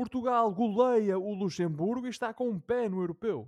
Portugal goleia o Luxemburgo e está com um pé no europeu.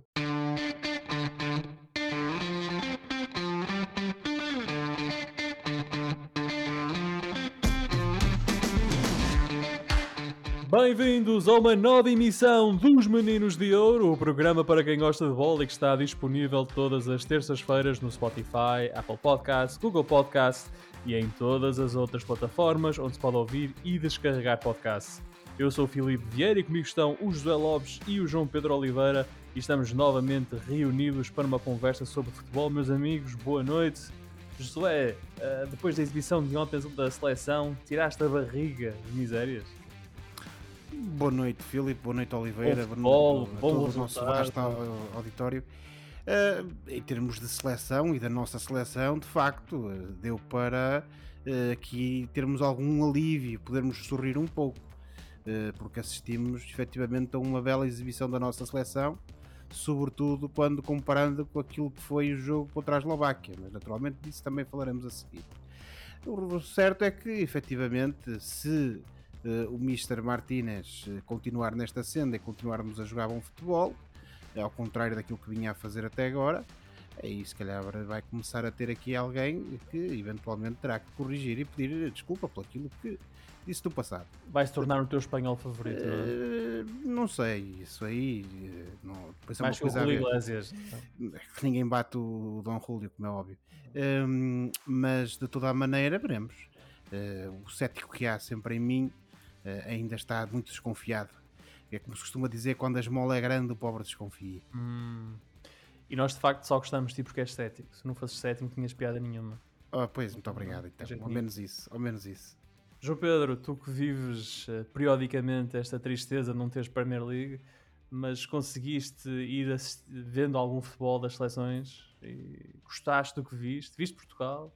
Bem-vindos a uma nova emissão dos Meninos de Ouro, o programa para quem gosta de bola e que está disponível todas as terças-feiras no Spotify, Apple Podcasts, Google Podcasts e em todas as outras plataformas onde se pode ouvir e descarregar podcasts. Eu sou o Filipe Vieira e comigo estão o José Lopes e o João Pedro Oliveira e estamos novamente reunidos para uma conversa sobre futebol. Meus amigos, boa noite. Josué, eh, depois da exibição de ontem da seleção, tiraste a barriga de misérias? Boa noite, Filipe. Boa noite, Oliveira. Bom Boa noite futebol, a bom todo o nosso vasto au- auditório. Eh, em termos de seleção e da nossa seleção, de facto, eh, deu para eh, aqui termos algum alívio, podermos sorrir um pouco, porque assistimos efetivamente a uma bela exibição da nossa seleção, sobretudo quando comparando com aquilo que foi o jogo contra a Eslováquia, mas naturalmente disso também falaremos a seguir. O certo é que, efetivamente, se eh, o Mr. Martínez eh, continuar nesta senda e continuarmos a jogar bom futebol, ao contrário daquilo que vinha a fazer até agora, aí se calhar vai começar a ter aqui alguém que eventualmente terá que corrigir e pedir desculpa por aquilo que disse no passado. Vai se tornar o teu espanhol favorito, não é? Eh, não sei, isso aí eh, não, depois é uma Mais que o coisa ver. Iglesias. que ninguém bate o Dom Julio, como é óbvio. Hum, mas de toda a maneira, veremos. Eh, o cético que há sempre em mim eh, ainda está muito desconfiado. É como se costuma dizer: quando a esmola é grande, o pobre desconfia. Hum. E nós de facto só gostamos de ti porque és cético. Se não fosses cético, não tinhas piada nenhuma. Oh, pois, muito obrigado. Então, ao menos isso, ao menos isso. João Pedro, tu que vives eh, periodicamente esta tristeza de não teres Premier League, mas conseguiste ir vendo algum futebol das seleções e gostaste do que viste? Viste Portugal?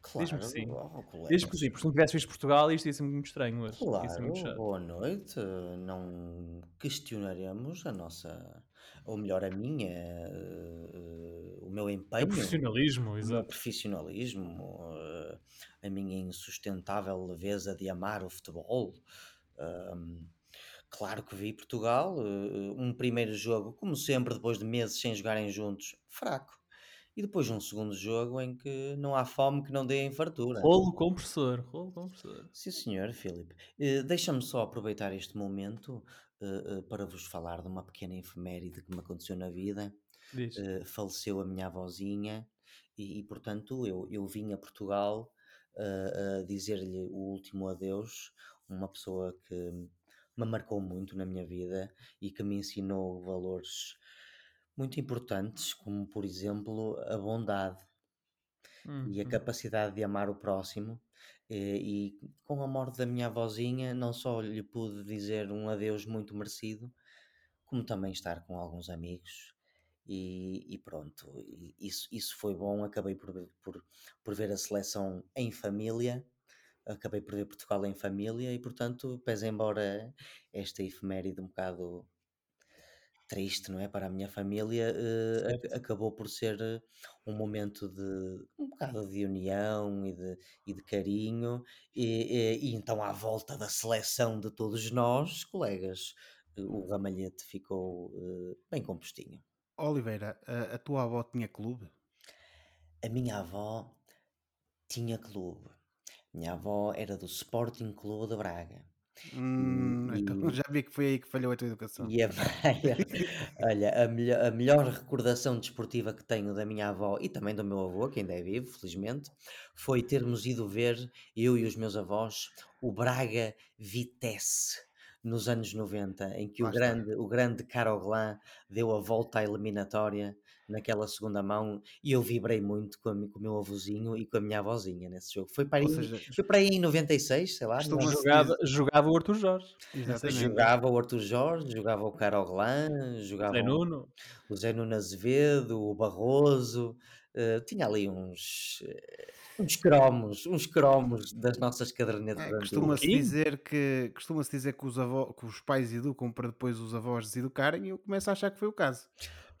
Claro, Diz-me que sim. oh. Diz-me que sim, porque se não tivesse visto Portugal, isto ia ser muito estranho hoje. Claro, muito boa noite. Não questionaremos a nossa, ou melhor, a minha, eh, o meu empenho, profissionalismo, o meu profissionalismo, eh, a minha insustentável leveza de amar o futebol. Ahm, claro que vi Portugal, eh, um primeiro jogo, como sempre, depois de meses sem jogarem juntos, fraco. E depois um segundo jogo em que não há fome que não dê em fartura. Rolo compressor, rolo compressor. Sim, senhor, Filipe. Deixa-me só aproveitar este momento eh, para vos falar de uma pequena efeméride que me aconteceu na vida. Eh, faleceu a minha avózinha e, e, portanto, eu, eu vim a Portugal a dizer-lhe o último adeus, uma pessoa que me marcou muito na minha vida e que me ensinou valores muito importantes, como, por exemplo, a bondade e a Uhum. capacidade de amar o próximo. Eh, E com a morte da minha avózinha, não só lhe pude dizer um adeus muito merecido, como também estar com alguns amigos. E, e pronto, isso, isso foi bom. Acabei por, por, por ver a seleção em família, acabei por ver Portugal em família, e portanto, pese embora esta efeméride um bocado triste, não é? Para a minha família, Certo. acabou por ser eh, um momento de um bocado de união e de, e de carinho, e, e- e então, à volta da seleção de todos nós, colegas, eh, o ramalhete ficou eh, bem compostinho. Oliveira, a, a tua avó tinha clube? A minha avó tinha clube. Minha avó era do Sporting Clube de Braga. Hum, E- então já vi que foi aí que falhou a tua educação. E a, olha, a melhor, a melhor recordação desportiva que tenho da minha avó e também do meu avô, que ainda é vivo, felizmente, foi termos ido ver, eu e os meus avós, o Braga Vitesse nos anos 90, em que o grande, o grande Caroglan deu a volta à eliminatória naquela segunda mão e eu vibrei muito com, a com o meu avôzinho e com a minha avózinha nesse jogo. Foi para aí, seja, foi para aí em 96, sei lá. Jogava, jogava o Arthur Jorge. exatamente. Jogava o Arthur Jorge, jogava o Caroglan, jogava Zé o- Nuno. o Zé Nuno Azevedo, o Barroso, eh, tinha ali uns, eh, uns cromos, uns cromos das nossas cadernetas É, costuma-se dizer que costuma-se dizer que os, avó, que os pais educam para depois os avós deseducarem e eu começo a achar que foi o caso.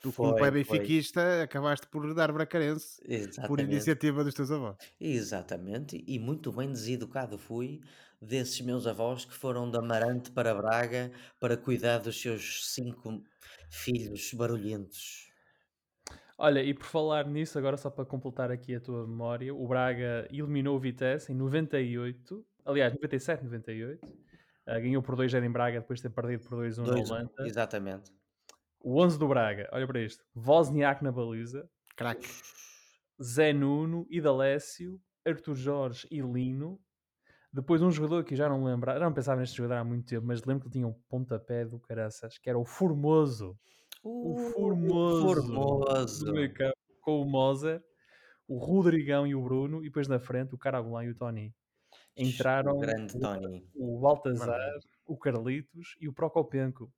Tu, como Foi, pai foi. benfiquista, acabaste por dar bracarense por iniciativa dos teus avós. Exatamente, e muito bem deseducado fui desses meus avós que foram de Amarante para Braga para cuidar dos seus cinco filhos barulhentos. Olha, e por falar nisso, agora só para completar aqui a tua memória, o Braga eliminou o Vitesse em 98, aliás, 97, 98. Uh, ganhou por 2-0 em Braga depois de ter perdido por 2-1 na Holanda. Exatamente. O 11 do Braga, olha para isto: Wozniak na baliza, Crack. Zé Nuno, Idalécio, Arthur Jorge e Lino. Depois um jogador que já não lembro, já não pensava neste jogador há muito tempo, mas lembro que ele tinha um pontapé do caraças, que era o Formoso. Uh, o Formoso. Formoso. Com o Moser, o Rodrigão e o Bruno, e depois na frente o Carabolã e o Tony. Entraram O grande o, Tony. o Baltazar, o Carlitos e o Procopenco.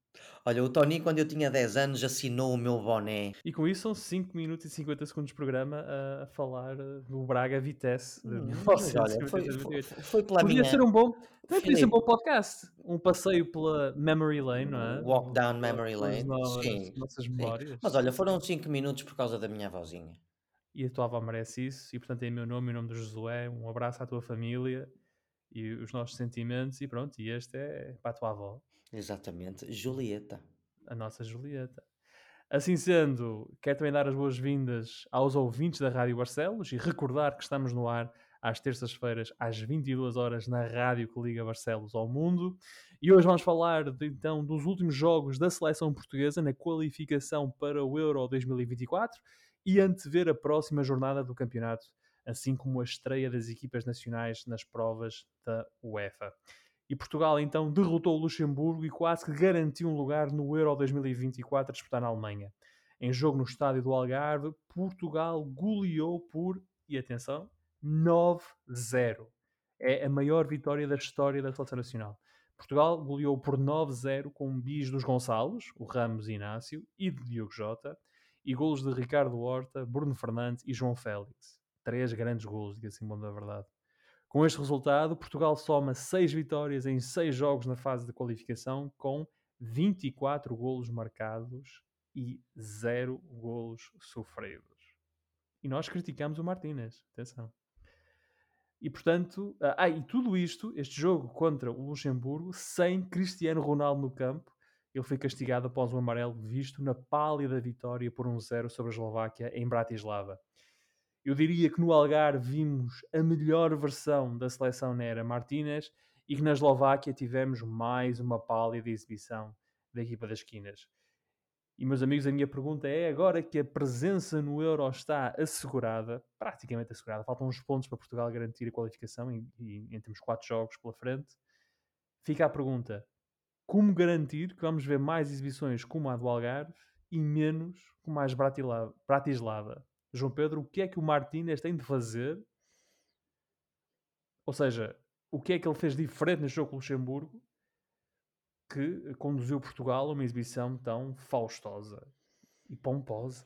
Olha, o Tony, quando eu tinha 10 anos, assinou o meu boné. E com isso são 5 minutos e 50 segundos de programa a, a falar uh, do Braga Vitesse Hum, olha, 1958. foi, foi, foi pela Podia minha ser um bom, também podia ser um bom podcast. Um passeio pela Memory Lane, não é? Walk down memory lane. nossas, Sim, nossas sim. memórias. Mas olha, foram 5 minutos por causa da minha avózinha. E a tua avó merece isso. E portanto, em meu nome, em nome do Josué, um abraço à tua família e os nossos sentimentos. E pronto, e este é para a tua avó. Exatamente. Julieta. a nossa Julieta. Assim sendo, quero também dar as boas-vindas aos ouvintes da Rádio Barcelos e recordar que estamos no ar às terças-feiras, às 22 horas, na rádio que liga Barcelos ao mundo. E hoje vamos falar de, então dos últimos jogos da seleção portuguesa na qualificação para o Euro 2024 e antever a próxima jornada do campeonato, assim como a estreia das equipas nacionais nas provas da UEFA. E Portugal então derrotou o Luxemburgo e quase que garantiu um lugar no Euro 2024 a disputar na Alemanha. Em jogo no estádio do Algarve, Portugal goleou por, e atenção, 9-0. É a maior vitória da história da seleção nacional. Portugal goleou por 9-0 com bis dos Gonçalos, o Ramos Inácio e de Diogo Jota, e golos de Ricardo Horta, Bruno Fernandes e João Félix. Três grandes golos, diga-se em bom da verdade. Com este resultado, Portugal soma 6 vitórias em 6 jogos na fase de qualificação, com 24 golos marcados e 0 golos sofridos. E nós criticamos o Martínez, atenção. E portanto, ah, e tudo isto, este jogo contra o Luxemburgo, sem Cristiano Ronaldo no campo, ele foi castigado após o amarelo visto na pálida vitória por 1-0 sobre a Eslováquia em Bratislava. Eu diria que no Algarve vimos a melhor versão da seleção na era Martínez e que na Eslováquia tivemos mais uma pálida exibição da equipa das esquinas. E meus amigos, a minha pergunta é: agora que a presença no Euro está assegurada, praticamente assegurada, faltam uns pontos para Portugal garantir a qualificação e, e, e temos quatro jogos pela frente, fica a pergunta: como garantir que vamos ver mais exibições como a do Algarve e menos como a Bratislava? João Pedro, o que é que o Martínez tem de fazer? Ou seja, o que é que ele fez diferente neste jogo com o Luxemburgo que conduziu Portugal a uma exibição tão faustosa e pomposa?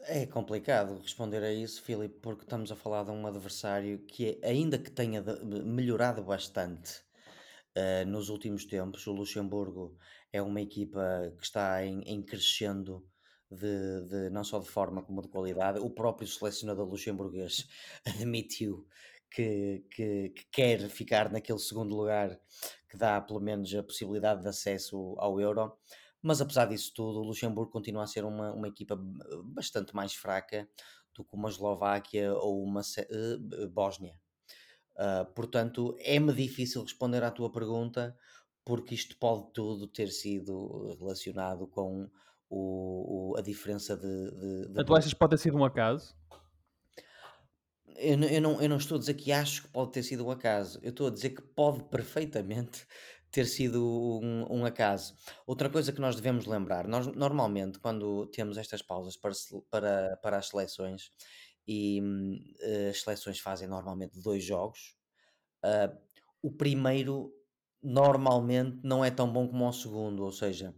É complicado responder a isso, Filipe, porque estamos a falar de um adversário que, é- ainda que tenha melhorado bastante eh, nos últimos tempos, o Luxemburgo é uma equipa que está em, em crescendo de, de- não só de forma como de qualidade. O próprio selecionador luxemburguês admitiu que, que- que quer ficar naquele segundo lugar que dá pelo menos a possibilidade de acesso ao Euro. Mas apesar disso tudo, o Luxemburgo continua a ser uma, uma equipa b- bastante mais fraca do que uma Eslováquia ou uma eh, Bósnia. Uh, portanto, é-me difícil responder à tua pergunta, porque isto pode tudo ter sido relacionado com o, o- a diferença de. de- de- Tu achas que pode ter sido um acaso? Eu, não- eu não, eu não estou a dizer que acho que pode ter sido um acaso, eu estou a dizer que pode perfeitamente ter sido um, um acaso. Outra coisa que nós devemos lembrar: nós normalmente, quando temos estas pausas para, para, para as seleções, e eh, as seleções fazem normalmente dois jogos. Uh, o primeiro normalmente não é tão bom como o segundo, ou seja,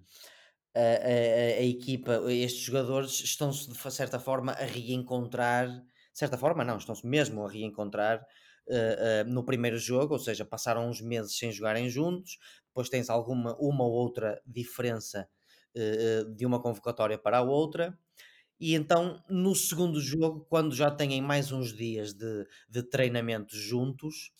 a, a- a- equipa, estes jogadores estão-se de certa forma a reencontrar, de certa forma não, estão-se mesmo a reencontrar uh, uh, no primeiro jogo, ou seja, passaram uns meses sem jogarem juntos, depois tens alguma uma ou outra diferença uh, de uma convocatória para a outra. E então, no segundo jogo, quando já têm mais uns dias de, de treinamento juntos,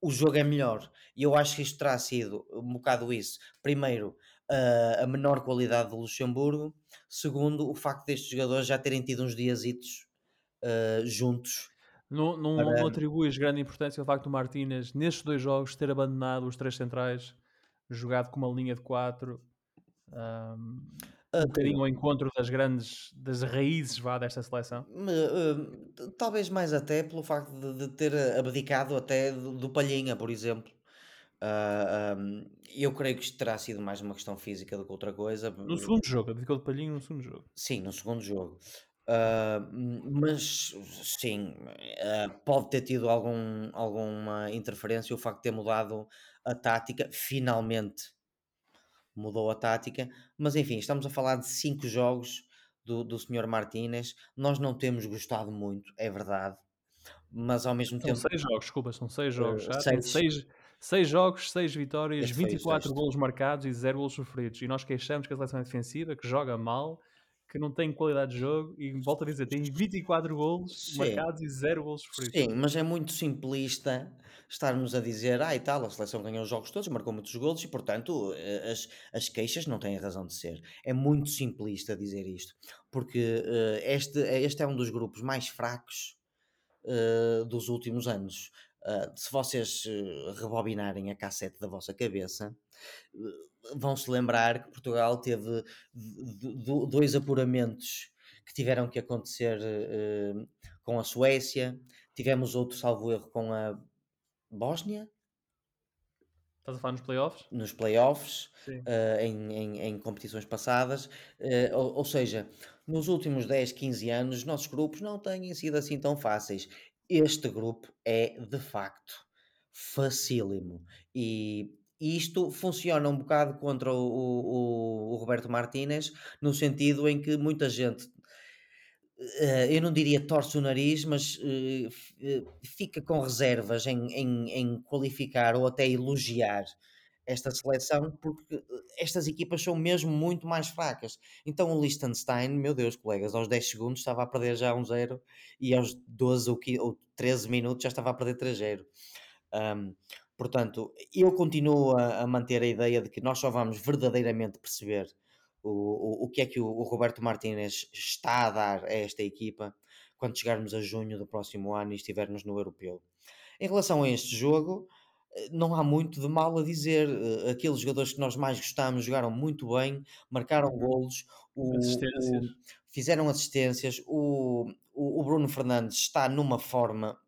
o jogo é melhor. E eu acho que isto terá sido um bocado isso. Primeiro, uh, a menor qualidade do Luxemburgo. Segundo, o facto destes jogadores já terem tido uns diazitos uh, juntos. Não, não, para... não atribuis grande importância ao facto do Martínez, nestes dois jogos, ter abandonado os três centrais, jogado com uma linha de quatro, um, um bocadinho ao encontro das grandes, das raízes vá, desta seleção? Uh, talvez mais até pelo facto de, de ter abdicado até do, do Palhinha, por exemplo. Uh, um, eu creio que isto terá sido mais uma questão física do que outra coisa. No segundo jogo, abdicou de Palhinho no segundo jogo. Sim, no segundo jogo. Uh, mas sim, uh, pode ter tido algum, alguma interferência o facto de ter mudado a tática, finalmente mudou a tática, mas enfim, estamos a falar de cinco jogos do, do Sr. Martínez, nós não temos gostado muito, é verdade, mas ao mesmo são tempo... São seis jogos, desculpa, são seis jogos, já, seis... seis, seis jogos, seis vitórias, 24 golos marcados e zero golos sofridos, e nós queixamos que a seleção é defensiva, que joga mal, que não tem qualidade de jogo e volto a dizer, tem 24 golos Sim. marcados e 0 golos sofridos. Sim, mas é muito simplista estarmos a dizer, ah e tal, a seleção ganhou os jogos todos, marcou muitos golos e portanto eh, as, as queixas não têm razão de ser. É muito simplista dizer isto, porque uh, este, este é um dos grupos mais fracos uh, dos últimos anos. Uh, se vocês rebobinarem a cassete da vossa cabeça, vão se lembrar que Portugal teve dois apuramentos que tiveram que acontecer uh, com a Suécia, tivemos outro salvo erro com a Bósnia. Estás a falar nos playoffs? Nos playoffs, em, em, em, competições passadas, ou, ou, seja, nos últimos 10, 15 anos, os nossos grupos não têm sido assim tão fáceis. Este grupo é de facto facílimo. E isto funciona um bocado contra o, o, o Roberto Martínez, no sentido em que muita gente, uh, eu não diria torce o nariz, mas uh, fica com reservas em, em, em, qualificar ou até elogiar esta seleção, porque estas equipas são mesmo muito mais fracas. Então o Liechtenstein, meu Deus, colegas, aos 10 segundos estava a perder já 1-0 e aos 12 ou 13 minutos já estava a perder 3-0. Um, Portanto, eu continuo a, a, manter a ideia de que nós só vamos verdadeiramente perceber o, o, o que é que o, o, Roberto Martínez está a dar a esta equipa quando chegarmos a junho do próximo ano e estivermos no Europeu. Em relação a este jogo, eh, não há muito de mal a dizer. Eh, aqueles jogadores que nós mais gostamos jogaram muito bem, marcaram uhum. golos, o, fizeram assistências. O, o Bruno Fernandes está numa forma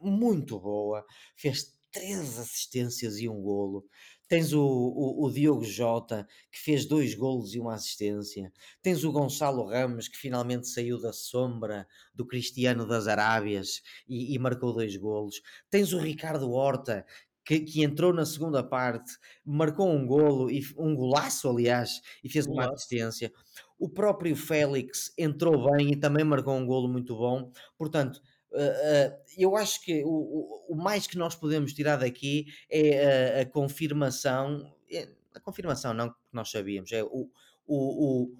muito boa, fez três assistências e um golo. Tens o, o, o, Diogo Jota, que fez dois golos e uma assistência. Tens o Gonçalo Ramos, que finalmente saiu da sombra do Cristiano das Arábias e, e marcou dois golos. Tens o Ricardo Horta, que, que, entrou na segunda parte, marcou um golo, e um golaço, aliás, e fez uma assistência. O próprio Félix entrou bem e também marcou um golo muito bom. Portanto, Uh, eu acho que o, o, mais que nós podemos tirar daqui é a, a confirmação, é, a confirmação não que nós sabíamos, é o, o,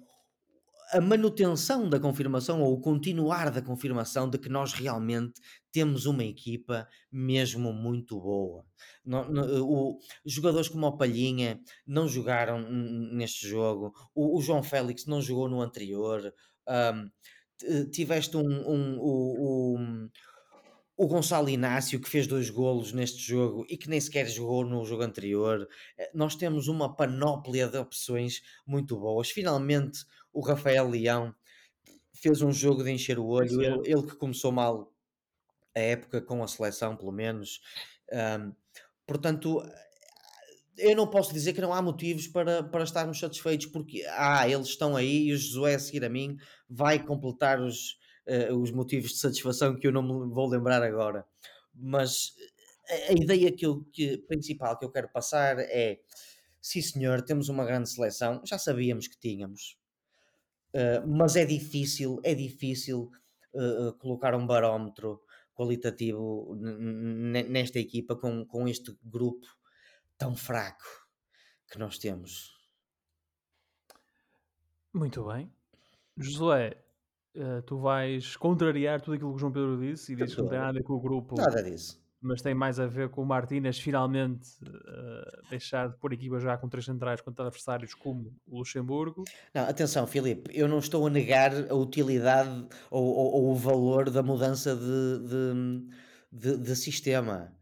a manutenção da confirmação ou o continuar da confirmação de que nós realmente temos uma equipa mesmo muito boa. No, no, o, jogadores como o Palhinha não jogaram neste jogo, o, o João Félix não jogou no anterior. Um, tiveste um, um, um, o Gonçalo Inácio que fez dois golos neste jogo e que nem sequer jogou no jogo anterior. Eh, nós temos uma panóplia de opções muito boas. Finalmente o Rafael Leão fez um jogo de encher o olho. Ele, ele, que começou mal a época com a seleção, pelo menos. Um, portanto, eu não posso dizer que não há motivos para, para estarmos satisfeitos, porque ah, eles estão aí e o Josué a seguir a mim vai completar os, uh, os motivos de satisfação que eu não me vou lembrar agora. Mas a, a ideia que eu, que, principal que eu quero passar é: sim, senhor, temos uma grande seleção, já sabíamos que tínhamos, uh, mas é difícil, é difícil uh, colocar um barómetro qualitativo nesta equipa com, com este grupo tão fraco que nós temos. Muito bem. Josué, uh, tu vais contrariar tudo aquilo que o João Pedro disse e disse que não tem nada com o grupo. Nada disso. Mas tem mais a ver com o Martínez finalmente uh, deixar de pôr equipa já com três centrais contra adversários como o Luxemburgo. Não, atenção, Filipe, eu não estou a negar a utilidade ou, ou, ou o valor da mudança de, de, de, de sistema.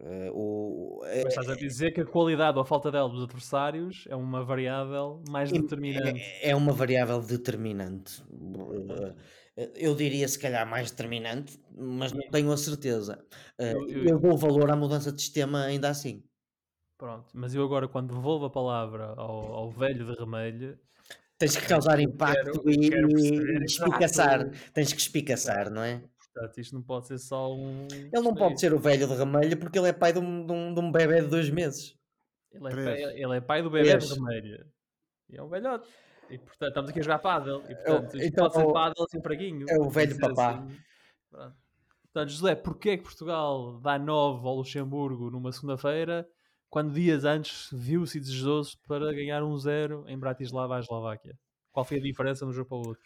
Uh, o, é, Mas estás a dizer que a qualidade ou a falta dela dos adversários é uma variável mais determinante. É, é uma variável determinante. Uh, eu diria se calhar mais determinante, mas não tenho a certeza. Eu, eu, eu dou valor à mudança de sistema ainda assim. Pronto, mas eu agora quando devolvo a palavra ao, ao velho de remelho Tens que causar impacto quero, e, quero e espicaçar. Tens que espicaçar, não é? Portanto, isto não pode ser só um. Ele não pode ser o velho de remelho porque ele é pai de um, de um, de um bebê de dois meses. Ele é, pai, ele é pai do bebê Três. de remelho. E é um velhote. E portanto, estamos aqui a jogar pádel. E portanto, isto então, pode ser pádel assim fraguinho. É o velho papá. Assim. Portanto, José, porquê é que Portugal dá 9 ao Luxemburgo numa segunda-feira, quando dias antes viu-se desejoso para ganhar um 0 em Bratislava à Eslováquia? Qual foi a diferença de um jogo para o outro?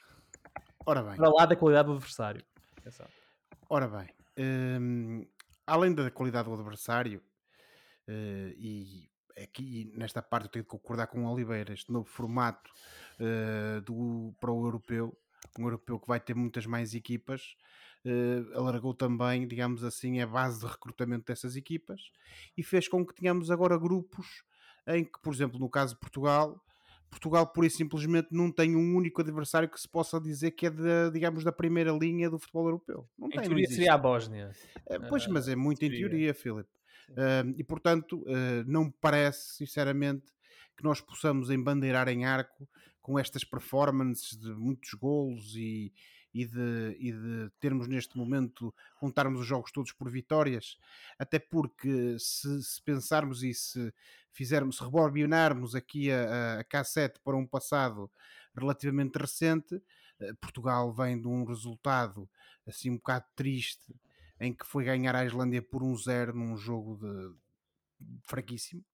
Ora bem. Para lá da qualidade do adversário. Atenção. Ora bem, hum, além da qualidade do adversário, uh, e aqui nesta parte eu tenho de concordar com o Oliveira, este novo formato uh, do, para o europeu, um europeu que vai ter muitas mais equipas, uh, alargou também, digamos assim, a base de recrutamento dessas equipas e fez com que tenhamos agora grupos em que, por exemplo, no caso de Portugal, Portugal pura e simplesmente não tem um único adversário que se possa dizer que é de, digamos, da primeira linha do futebol europeu. Não em tem, teoria seria a Bósnia. É, pois, mas é muito seria. em teoria, Filipe. Uh, e portanto, uh, não me parece, sinceramente, que nós possamos embandeirar em arco com estas performances de muitos golos e, e de, e de termos neste momento contarmos os jogos todos por vitórias, até porque se, se pensarmos e se fizermos, se rebobinarmos aqui a, a K7 para um passado relativamente recente, eh, Portugal vem de um resultado assim um bocado triste em que foi ganhar a Islândia por um zero num jogo de, fraquíssimo.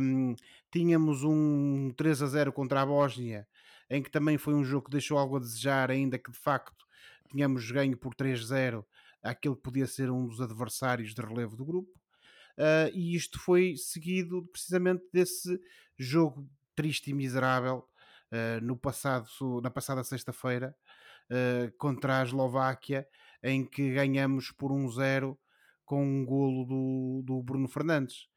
Um, tínhamos um 3 a 0 contra a Bósnia em que também foi um jogo que deixou algo a desejar, ainda que de facto tínhamos ganho por 3-0 aquele que podia ser um dos adversários de relevo do grupo. Uh, e isto foi seguido precisamente desse jogo triste e miserável uh, no passado, na passada sexta-feira uh, contra a Eslováquia, em que ganhamos por 1-0 com um golo do, do Bruno Fernandes.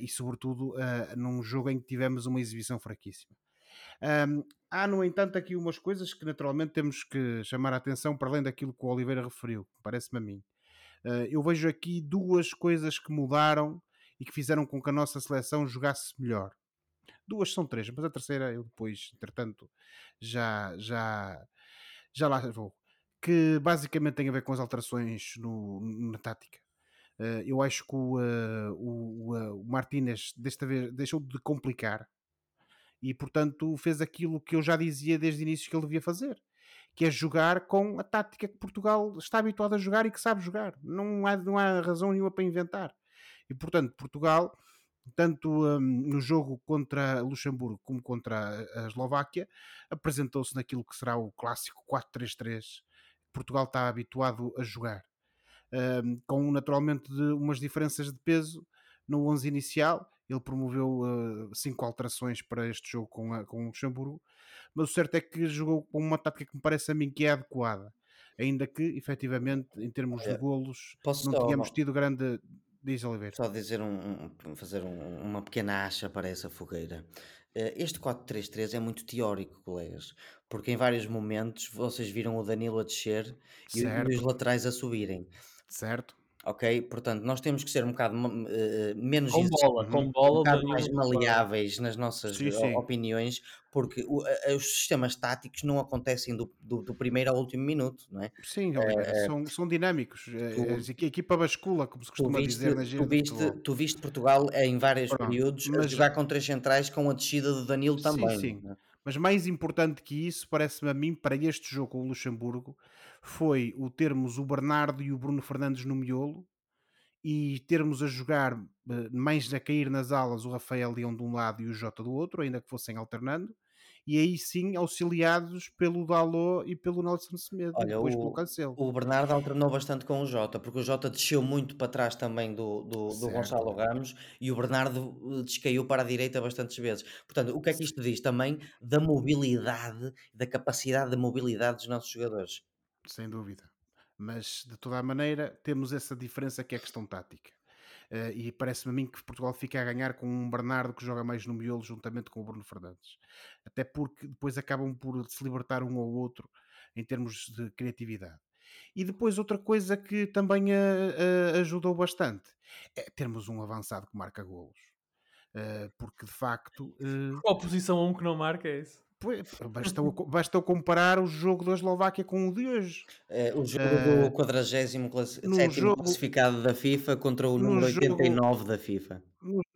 E sobretudo num jogo em que tivemos uma exibição fraquíssima. Um, há, no entanto, aqui umas coisas que naturalmente temos que chamar a atenção para além daquilo que o Oliveira referiu, parece-me a mim. Uh, eu vejo aqui duas coisas que mudaram e que fizeram com que a nossa seleção jogasse melhor. Duas são três, mas a terceira eu depois, entretanto, já, já, já lá vou. Que basicamente tem a ver com as alterações no, na tática. Uh, eu acho que o, uh, o, o Martínez desta vez deixou de complicar e portanto fez aquilo que eu já dizia desde o início que ele devia fazer, que é jogar com a tática que Portugal está habituado a jogar e que sabe jogar. Não há, não há razão nenhuma para inventar. E portanto, Portugal, tanto um, no jogo contra Luxemburgo como contra a Eslováquia, apresentou-se naquilo que será o clássico 4-3-3 Portugal está habituado a jogar. Um, com naturalmente umas diferenças de peso no 11 inicial ele promoveu uh, cinco alterações para este jogo com, a, com o Luxemburgo, mas o certo é que jogou com uma tática que me parece a mim que é adequada, ainda que efetivamente em termos de golos não tínhamos tido grande. Diz Oliveira. Só dizer um, fazer um, uma pequena acha para essa fogueira. Eh, este 4-3-3 é muito teórico, colegas, porque em vários momentos vocês viram o Danilo a descer e, e os laterais a subirem. Certo ok? Portanto, nós temos que ser um bocado uh, menos com bola, com bola, um bocado mais maleáveis nas nossas sim, sim. opiniões, porque o, uh, os sistemas táticos não acontecem do, do, do, primeiro ao último minuto, não é? Sim, uh, são, são dinâmicos. Tu, a equipa bascula, como se costuma viste, dizer na tu viste, tu viste Portugal em vários Pronto, períodos mas... jogar com três centrais com a descida do Danilo também. Sim, sim. É? Mas mais importante que isso, parece-me a mim, para este jogo com o Luxemburgo, foi o termos o Bernardo e o Bruno Fernandes no miolo e termos a jogar eh, mais a cair nas alas o Rafael Leão de um lado e o Jota do outro, ainda que fossem alternando, e aí sim auxiliados pelo Dalot e pelo Nelson Semedo, Olha, depois pelo o, Cancelo. o Bernardo alternou bastante com o Jota, porque o Jota desceu muito para trás também do, do, do. Gonçalo Ramos e o Bernardo eh, descaiu para a direita bastantes vezes. Portanto, o que é que isto diz também da mobilidade, da capacidade de mobilidade dos nossos jogadores? sem dúvida. Mas de toda a maneira, temos essa diferença que é a questão tática. Eh, e parece-me a mim que Portugal fica a ganhar com um Bernardo que joga mais no miolo juntamente com o Bruno Fernandes. Até porque depois acabam por se libertar um ao outro em termos de criatividade. E depois outra coisa que também eh, eh, ajudou bastante é termos um avançado que marca golos. Eh, porque de facto eh, Qual posição a um que não marca é isso? Pois, basta, basta comparar o jogo da Eslováquia com o de hoje. Eh, o jogo Eh, do 47 classi num sétimo jogo- classificado da FIFA contra o número jogo- 89 da FIFA.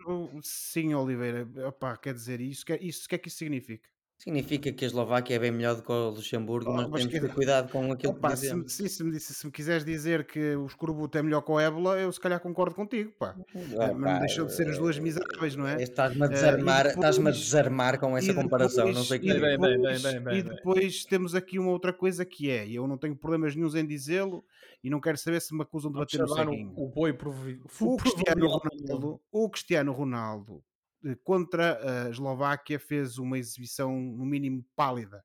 Jogo- Sim, Oliveira, opá, quer dizer isso, que, isso, o que é que isso significa? Significa que a Eslováquia é bem melhor do que o Luxemburgo, Oh, mas mas temos que- ter cuidado com aquilo Opa, que se, dizemos. me- sim, se, me disse, se me quiseres dizer que o escorbuto é melhor que o ébola, eu se calhar concordo contigo, pá. Ah, mas não pá, deixam de ser as duas miseráveis, não é? eh, Estás-me a Eh, e desarmar, depois- estás-me a desarmar com essa E comparação, não depois- sei o e que é. Bem, bem, bem, depois- bem, bem, E bem. depois temos aqui uma outra coisa que é, e eu não tenho problemas nenhums em dizê-lo, e não quero saber se me acusam de bater no ceguinho. o, o boi provi... O Cristiano proverbial. Ronaldo, o Cristiano Ronaldo eh, contra a Eslováquia fez uma exibição no mínimo pálida.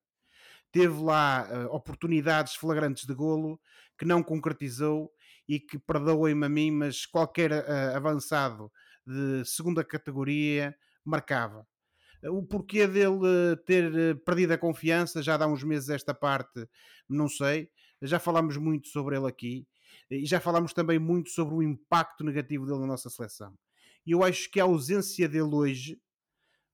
Teve lá eh, oportunidades flagrantes de golo que não concretizou e que perdoem-me a mim, mas qualquer eh, avançado de segunda categoria marcava. O porquê dele eh, ter eh, perdido a confiança, já dá uns meses esta parte, não sei. Já falámos muito sobre ele aqui e já falámos também muito sobre o impacto negativo dele na nossa seleção. E eu acho que a ausência dele hoje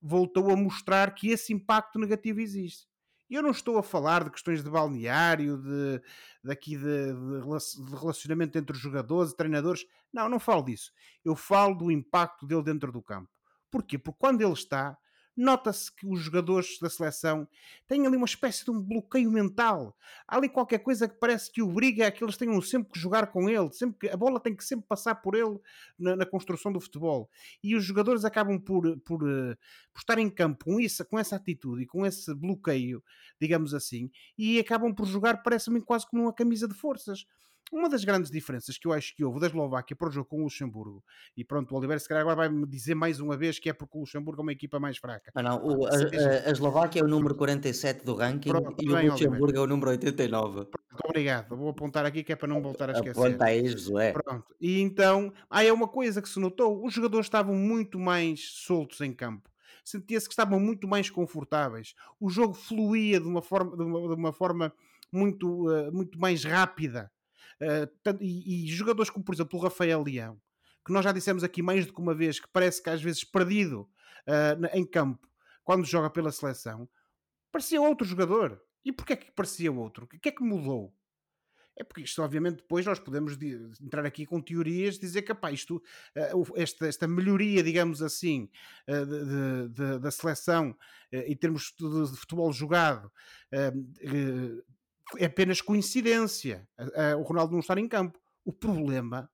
voltou a mostrar que esse impacto negativo existe. Eu não estou a falar de questões de balneário, de, daqui de, de relacionamento entre os jogadores e treinadores. Não, não falo disso. Eu falo do impacto dele dentro do campo. Porquê? Porque quando ele está, nota-se que os jogadores da seleção têm ali uma espécie de um bloqueio mental. Há ali qualquer coisa que parece que obriga a que eles tenham sempre que jogar com ele, sempre que, a bola tem que sempre passar por ele na, na construção do futebol. E os jogadores acabam por, por, eh, por estar em campo com, isso, com essa atitude e com esse bloqueio, digamos assim, e acabam por jogar, parece-me, quase como uma camisa de forças. Uma das grandes diferenças que eu acho que houve da Eslováquia para o jogo com o Luxemburgo, e pronto, o Oliveira se calhar agora vai-me dizer mais uma vez que é porque o Luxemburgo é uma equipa mais fraca. Ah, não, o- a, Seja- a- a Eslováquia é o número 47 do ranking Pronto, e o bem, Luxemburgo é o número 89. Muito obrigado, vou apontar aqui que é para não voltar a esquecer. Aponta aí, Josué. Pronto. E então, aí é uma coisa que se notou: os jogadores estavam muito mais soltos em campo. Sentia-se que estavam muito mais confortáveis. O jogo fluía de uma forma, de uma, de uma forma muito, eh, muito mais rápida. Eh, e, e jogadores como, por exemplo, o Rafael Leão, que nós já dissemos aqui mais do que uma vez, que parece que às vezes perdido na- em campo quando joga pela seleção, parecia outro jogador. E porquê que parecia outro? O que é que mudou? É porque isto, obviamente, depois nós podemos entrar aqui com teorias, dizer que epá, isto, eh, esta, esta melhoria, digamos assim, de- de- da seleção em termos de, futebol jogado é apenas coincidência o Ronaldo não estar em campo. O problema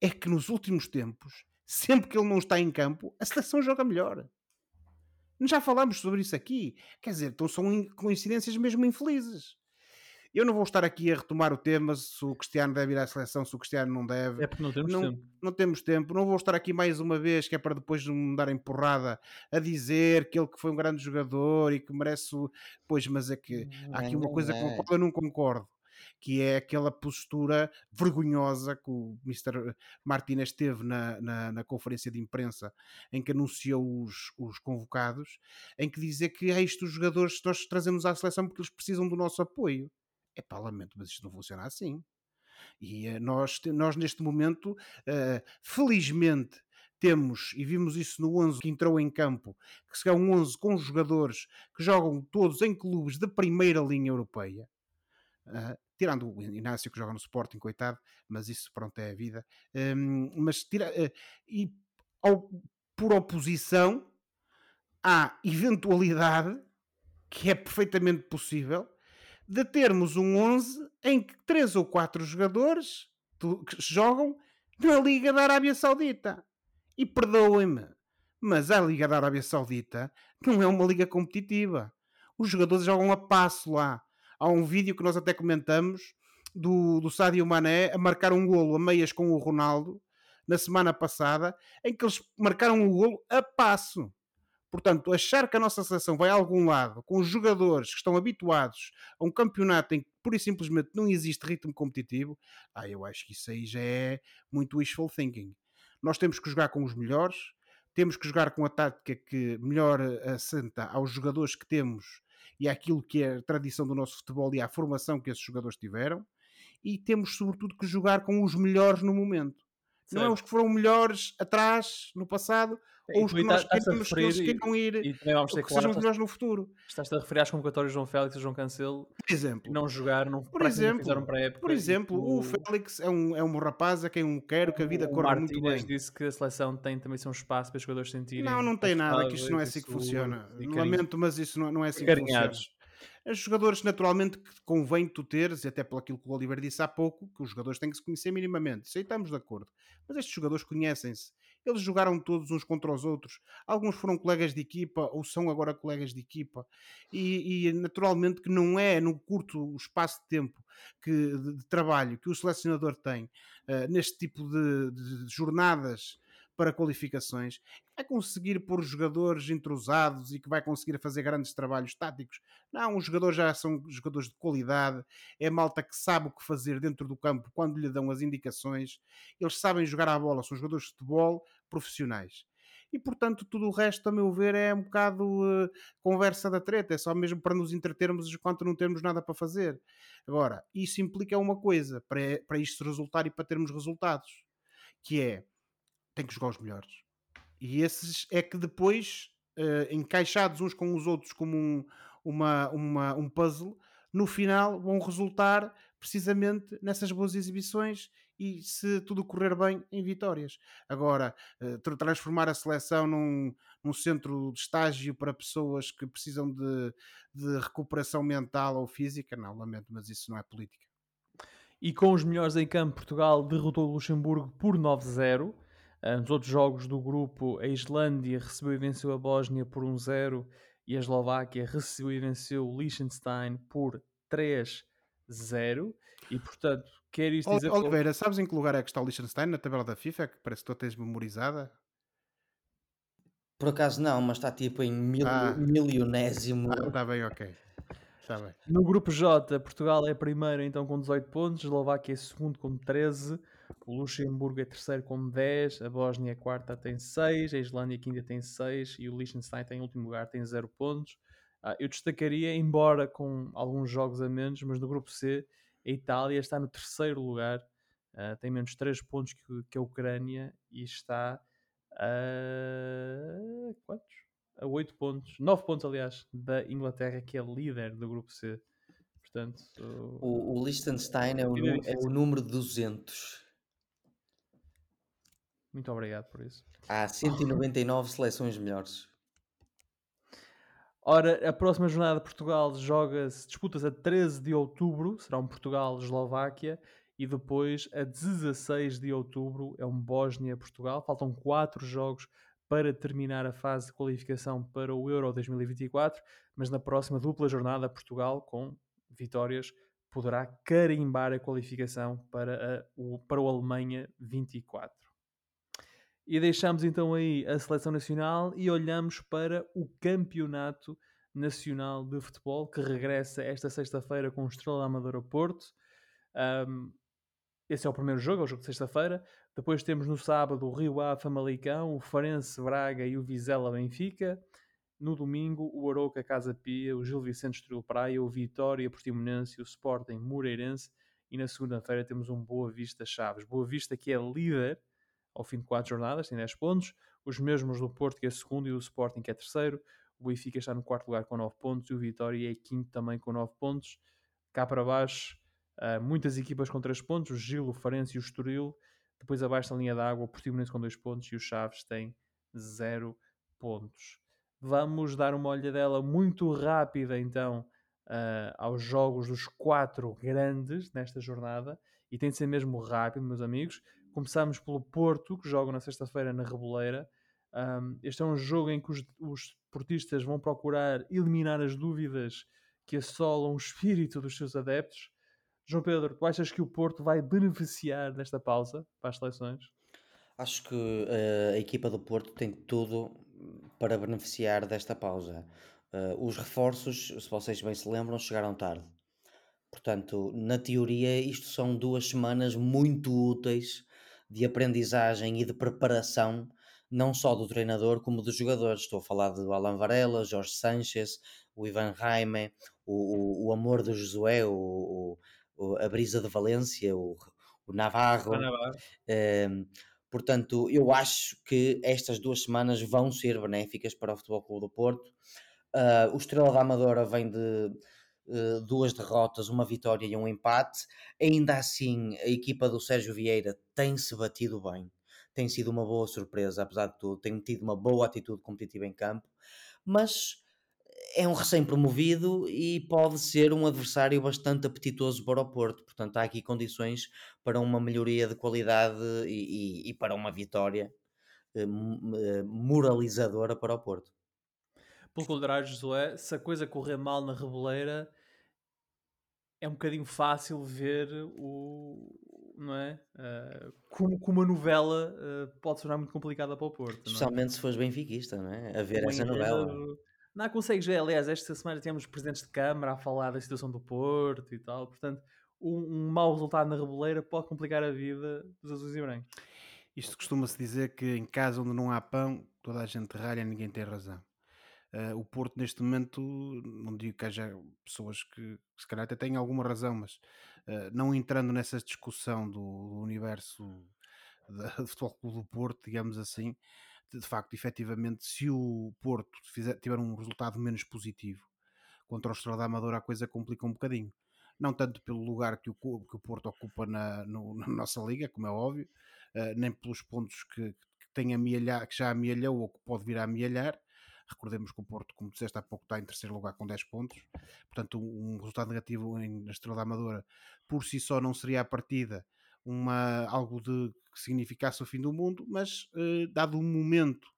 é que nos últimos tempos, sempre que ele não está em campo, a seleção joga melhor. Já falámos sobre isso aqui. Quer dizer, então são in- coincidências mesmo infelizes. Eu não vou estar aqui a retomar o tema se o Cristiano deve ir à seleção, se o Cristiano não deve. É porque não temos Não- tempo. Não temos tempo. Não vou estar aqui mais uma vez, que é para depois me darem porrada a dizer que ele que foi um grande jogador e que merece. o- Pois, mas é que há aqui uma coisa com a qual eu não concordo, que é aquela postura vergonhosa que o Mr. Martínez teve na, na, na conferência de imprensa em que anunciou os, os convocados, em que dizer que é isto os jogadores que nós trazemos à seleção porque eles precisam do nosso apoio. É pá, lamento, mas isto não funciona assim. E eh, nós, nós neste momento, eh, felizmente, temos, e vimos isso no 11 que entrou em campo, que se é um 11 com jogadores que jogam todos em clubes de primeira linha europeia, ah, tirando o Inácio que joga no Sporting, coitado, mas isso pronto é a vida. Hum, mas tira, eh, e ao- por oposição à eventualidade que é perfeitamente possível de termos um 11 em que três ou quatro jogadores tu- que jogam na Liga da Arábia Saudita. E perdoem-me, mas a Liga da Arábia Saudita não é uma liga competitiva. Os jogadores jogam a passo lá. Há um vídeo que nós até comentamos do, do Sadio Mané a marcar um golo a meias com o Ronaldo na semana passada, em que eles marcaram o golo a passo. Portanto, achar que a nossa seleção vai a algum lado com jogadores que estão habituados a um campeonato em que pura e simplesmente não existe ritmo competitivo, ah, eu acho que isso aí já é muito wishful thinking. Nós temos que jogar com os melhores, temos que jogar com a tática que melhor assenta aos jogadores que temos e àquilo que é a tradição do nosso futebol e à formação que esses jogadores tiveram, e temos sobretudo que jogar com os melhores no momento. Certo. Não é os que foram melhores atrás, no passado, ou os que nós queremos que eles queiram ir, e, e ou que sejam melhores no futuro. Estás-te a referir às convocatórias João Félix e João Cancelo, por exemplo, não jogaram, não, por exemplo, fizeram para época. Por exemplo, o... o Félix é um, é um rapaz a quem eu quero que a vida corra muito bem. disse que a seleção tem também um espaço para os jogadores sentirem. Não, não tem nada, que isto não é assim que funciona. Lamento, mas isso não, não é assim que funciona os jogadores naturalmente que convém tu teres, até pelo aquilo que o Oliver disse há pouco, que os jogadores têm que se conhecer minimamente. Isso aí estamos de acordo. Mas estes jogadores conhecem-se. Eles jogaram todos uns contra os outros. Alguns foram colegas de equipa ou são agora colegas de equipa. E, e naturalmente que não é no curto espaço de tempo que, de, de trabalho que o selecionador tem uh, neste tipo de, de jornadas para qualificações, vai conseguir pôr jogadores entrosados e que vai conseguir fazer grandes trabalhos táticos. Não, os jogadores já são jogadores de qualidade, é malta que sabe o que fazer dentro do campo quando lhe dão as indicações, eles sabem jogar a bola, são jogadores de futebol profissionais. E portanto, tudo o resto, a meu ver, é um bocado uh, conversa da treta, é só mesmo para nos entretermos enquanto não temos nada para fazer. Agora, isso implica uma coisa para, para isto resultar e para termos resultados, que é tem que jogar os melhores. E esses é que depois, uh, encaixados uns com os outros como um, uma, uma, um puzzle, no final vão resultar precisamente nessas boas exibições e se tudo correr bem em vitórias. Agora, uh, transformar a seleção num, num centro de estágio para pessoas que precisam de, de recuperação mental ou física, não, lamento, mas isso não é política. E com os melhores em campo, Portugal derrotou o Luxemburgo por 9-0. Ah, nos outros jogos do grupo, a Islândia recebeu e venceu a Bósnia por 1-0 e a Eslováquia recebeu e venceu o Liechtenstein por 3-0. E portanto, quer isto dizer. Oliveira, sabes em que lugar é que está o Liechtenstein na tabela da FIFA? Que parece que tu tens memorizada. Por acaso não, mas está tipo em mil, ah. milionésimo. Ah, está bem, ok. Está bem. No grupo J, Portugal é primeiro então com 18 pontos, Eslováquia é segundo com 13, o Luxemburgo é terceiro com 10, a Bósnia é quarta tem 6, a Islândia quinta tem 6 e o Liechtenstein tem em último lugar tem 0 pontos. Ah, eu destacaria, embora com alguns jogos a menos, mas no grupo C a Itália está no terceiro lugar, uh, tem menos 3 pontos que, que, a Ucrânia e está a. quantos? A 8 pontos, 9 pontos aliás, da Inglaterra, que é líder do grupo C. Portanto, o, o Liechtenstein é o, é o número 200. Muito obrigado por isso. Há 199 seleções melhores. Ora, a próxima jornada de Portugal joga-se, disputa-se a 13 de outubro, será um Portugal-Eslováquia, e depois a 16 de outubro é um Bósnia-Portugal. Faltam quatro jogos para terminar a fase de qualificação para o Euro 2024, mas na próxima dupla jornada Portugal, com vitórias, poderá carimbar a qualificação para, a, o, para o Alemanha 24. E deixamos então aí a seleção nacional e olhamos para o campeonato nacional de futebol que regressa esta sexta-feira com o Estrela Amadora Porto. Um, esse é o primeiro jogo, é o jogo de sexta-feira. Depois temos no sábado o Rio Ave Famalicão, o Farense Braga e o Vizela Benfica. No domingo, o Aroca Casa Pia, o Gil Vicente Estrela Praia, o Vitória Portimonense, o Sporting Moreirense. E na segunda-feira temos um Boa Vista Chaves. Boa Vista que é líder ao fim de 4 jornadas, tem 10 pontos. Os mesmos do Porto, que é segundo, e do Sporting, que é terceiro. O Benfica está no quarto lugar com 9 pontos e o Vitória é quinto também com 9 pontos. Cá para baixo, uh, muitas equipas com 3 pontos: o Gil, o Farense e o Estoril. Depois abaixo da linha d'água, o Portimonense com 2 pontos e o Chaves tem 0 pontos. Vamos dar uma olhadela muito rápida então uh, aos jogos dos quatro grandes nesta jornada e tem de ser mesmo rápido, meus amigos. Começamos pelo Porto, que joga na sexta-feira na Reboleira. Um, este é um jogo em que os, os portistas vão procurar eliminar as dúvidas que assolam o espírito dos seus adeptos. João Pedro, tu achas que o Porto vai beneficiar desta pausa para as seleções? Acho que uh, a equipa do Porto tem tudo para beneficiar desta pausa. Uh, os reforços, se vocês bem se lembram, chegaram tarde. Portanto, na teoria, isto são duas semanas muito úteis de aprendizagem e de preparação, não só do treinador como dos jogadores. Estou a falar do Alan Varela, Jorge Sanchez, o Ivan Raime, o, o, o amor do Josué, o, o, a brisa de Valência, o, o Navarro. Navarro. Uh, portanto, eu acho que estas duas semanas vão ser benéficas para o Futebol Clube do Porto. Uh, o Estrela da Amadora vem de duas derrotas, uma vitória e um empate. Ainda assim, a equipa do Sérgio Vieira tem-se batido bem. Tem sido uma boa surpresa, apesar de tudo. Tem tido uma boa atitude competitiva em campo. Mas é um recém-promovido e pode ser um adversário bastante apetitoso para o Porto. Portanto, há aqui condições para uma melhoria de qualidade e, e, e para uma vitória eh, eh, moralizadora para o Porto. Pelo contrário, Josué, se a coisa correr mal na Reboleira, é um bocadinho fácil ver o. Não é? Uh, como, como a novela uh, pode sonar muito complicada para o Porto. É? Especialmente é? se fores benfiquista, não é? A ver essa novela. Não consegues ver, aliás, esta semana tínhamos presidentes de Câmara a falar da situação do Porto e tal, portanto, um, um mau resultado na Reboleira pode complicar a vida dos azuis e brancos. Isto costuma-se dizer que em casa onde não há pão, toda a gente ralha, ninguém tem razão. Uh, o Porto, neste momento, não digo que haja pessoas que, que se calhar até têm alguma razão, mas uh, não entrando nessa discussão do, do universo do Futebol Clube do Porto, digamos assim, de, de facto, efetivamente, se o Porto fizer, tiver um resultado menos positivo contra o Estrela da Amadora, a coisa complica um bocadinho. Não tanto pelo lugar que o, que o Porto ocupa na, no, na nossa liga, como é óbvio, uh, nem pelos pontos que, que, tem que já amealhou ou que pode vir a amealhar. Recordemos que o Porto, como disseste há pouco, está em terceiro lugar com 10 pontos. Portanto, um resultado negativo na Estrela da Amadora por si só não seria a partida uma, algo de, que significasse o fim do mundo, mas eh, dado o momento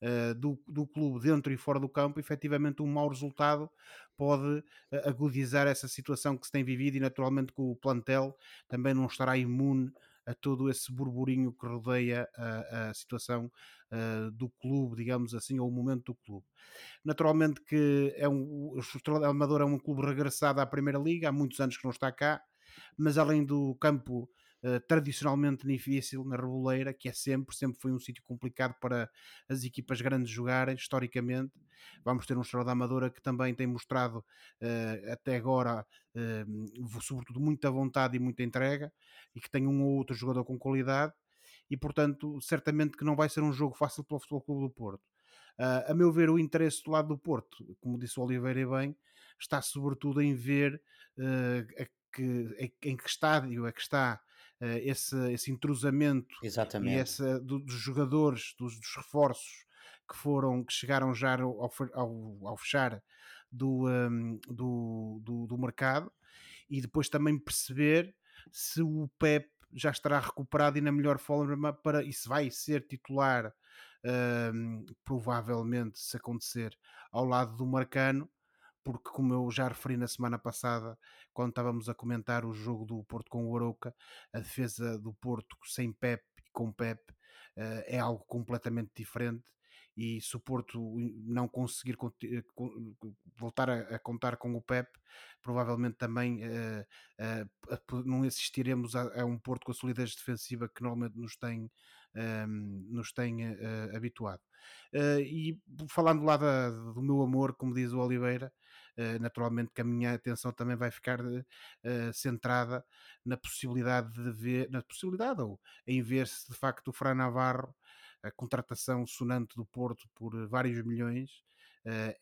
Uh, do, do clube dentro e fora do campo, efetivamente um mau resultado pode uh, agudizar essa situação que se tem vivido e naturalmente que o plantel também não estará imune a todo esse burburinho que rodeia a, a situação uh, do clube, digamos assim, ou o momento do clube. Naturalmente que é um, o Estrela Amador é um clube regressado à Primeira Liga, há muitos anos que não está cá, mas além do campo uh, tradicionalmente difícil na Reboleira, que é sempre, sempre foi um sítio complicado para as equipas grandes jogarem, historicamente. Vamos ter um Estrela Amadora que também tem mostrado uh, até agora, uh, sobretudo, muita vontade e muita entrega, e que tem um ou outro jogador com qualidade, e portanto, certamente que não vai ser um jogo fácil para o Futebol Clube do Porto. Uh, a meu ver, o interesse do lado do Porto, como disse o Oliveira bem, está sobretudo em ver uh, que, em, que estádio é que está esse, esse entrosamento Exatamente. e essa do, dos jogadores, dos, dos, reforços que foram, que chegaram já ao, ao, ao fechar do, um, do, do, do, mercado e depois também perceber se o Pep já estará recuperado e na melhor forma para e se vai ser titular um, provavelmente se acontecer ao lado do Marcano porque como eu já referi na semana passada, quando estávamos a comentar o jogo do Porto com o Arouca, a defesa do Porto sem Pep e com Pep uh, é algo completamente diferente e se o Porto não conseguir eh, voltar a, a contar com o Pep, provavelmente também uh, uh, não assistiremos a, a, um Porto com a solidez defensiva que normalmente nos tem, ehm, nos tem habituado. e falando lá da, do meu amor, como diz o Oliveira, eh, naturalmente que a minha atenção também vai ficar uh, centrada na possibilidade de ver, na possibilidade ou em ver se de facto o Fran Navarro, a contratação sonante do Porto por vários milhões,